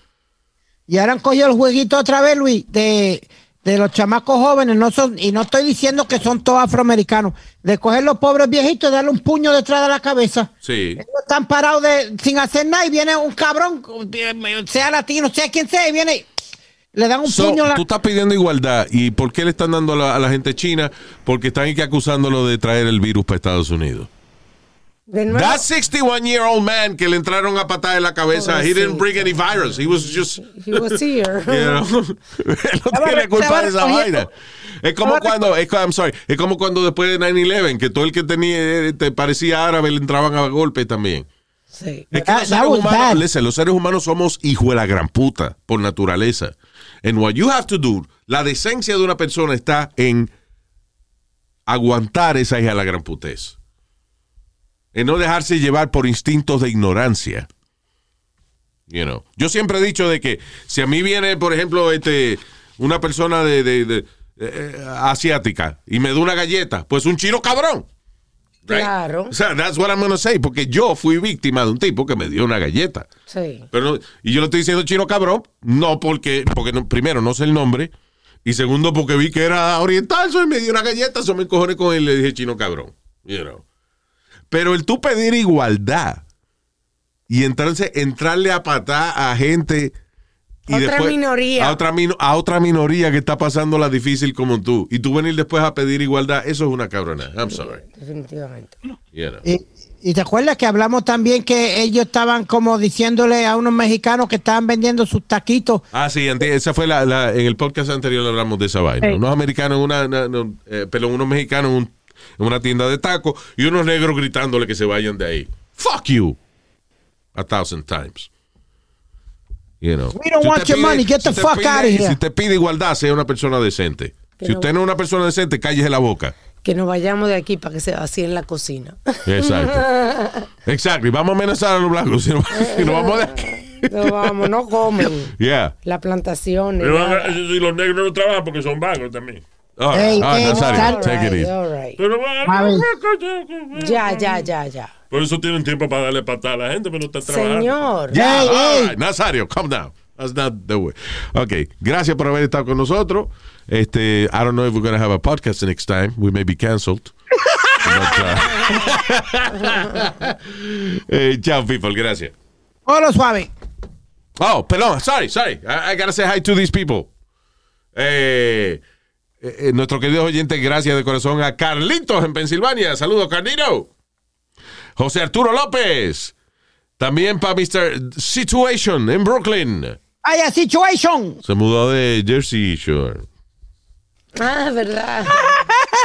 Y ahora han cogido el jueguito otra vez, Luis, de, de los chamacos jóvenes, no son, y no estoy diciendo que son todos afroamericanos, de coger los pobres viejitos y darle un puño detrás de la cabeza. Sí. Ellos están parados de, sin hacer nada y viene un cabrón, sea latino, sea quien sea, y viene y le dan un So, puño. a la- tú estás pidiendo igualdad. ¿Y por qué le están dando a la, a la gente china? Porque están aquí acusándolo de traer el virus para Estados Unidos. De nuevo, That 61 year old man que le entraron a patada en la cabeza, he didn't bring any virus. He was just, he was here. you know, él no tiene culpa de esa vaina. Es como cuando, es, I'm sorry, es como cuando después de 9-11, que todo el que tenía, eh, te parecía árabe, le entraban a golpes también. Sí. Es que That- los seres, humanos, listen, los seres humanos somos hijo de la gran puta por naturaleza. And what you have to do, la decencia de una persona está en aguantar esa hija de la gran putez. En no dejarse llevar por instintos de ignorancia. You know. Yo siempre he dicho de que si a mí viene, por ejemplo, este, una persona de, de- de, eh, asiática y me da una galleta, pues un chino cabrón. Right? Claro. O sea, that's what I'm gonna say, porque yo fui víctima de un tipo que me dio una galleta. Sí. Pero no- y yo le estoy diciendo chino cabrón, no porque, porque no- primero no sé el nombre, y segundo porque vi que era oriental, so, y me dio una galleta, eso me encojoné con él y le dije chino cabrón. You know. Pero el tú pedir igualdad y entonces entrarle a patar a gente y Otra después- minoría. a otra a otra minoría que está pasando la difícil como tú y tú venir después a pedir igualdad, eso es una cabrona. I'm sorry. Definitivamente. You know. Y, y te acuerdas que hablamos también que ellos estaban como diciéndole a unos mexicanos que estaban vendiendo sus taquitos. Ah, sí, esa fue la, la- en el podcast anterior hablamos de esa vaina. Hey. Unos americanos, en una, una- no, eh, perdón, unos mexicanos en, un- en una tienda de tacos y unos negros gritándole que se vayan de ahí. Fuck you. A thousand times. You know. We don't Si want your money. Get the si fuck usted outta here. Si te pide igualdad, sea una persona decente. Que si no- usted no es una persona decente, cállese la boca. Que nos vayamos de aquí para que se vacíe en la cocina. Exacto. Exacto. Y vamos a amenazar a los blancos. Si no, si no vamos de aquí. No vamos, no comen. Yeah. La plantación. Pero a- si los negros no trabajan porque son vagos también. All right. Hey, All right, Nazario, take it easy. Pero van A ver. Ya, ya, ya, ya. Por eso tienen tiempo para darle patada a la gente, pero no están trabajando. Señor. Yeah, Hey, all hey. right, Nazario, calm down. That's not the way. Ok, gracias por haber estado con nosotros. Este, I don't know if we're going to have a podcast next time. We may be canceled. But, uh, eh, chao, people. Gracias. Hola, suave. Oh, perdón. Sorry, sorry. I, I gotta say hi to these people. Eh, eh, eh, nuestro querido oyente, gracias de corazón a Carlitos en Pensilvania. Saludos, Carlito. José Arturo López. También para Mr. Situation en Brooklyn. Hay a situation. Se mudó de Jersey Shore. Ah, verdad.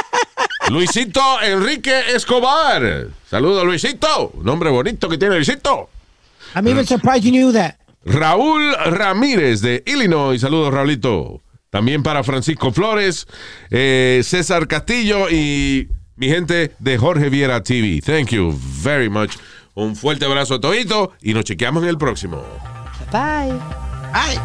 Luisito Enrique Escobar. Saludos, Luisito. Nombre bonito que tiene Luisito. I'm even surprised you knew that. Raúl Ramírez de Illinois. Saludos, Raulito. También para Francisco Flores, eh, César Castillo y mi gente de Jorge Viera TV. Thank you very much. Un fuerte abrazo a Toito y nos chequeamos en el próximo. Bye. Ay.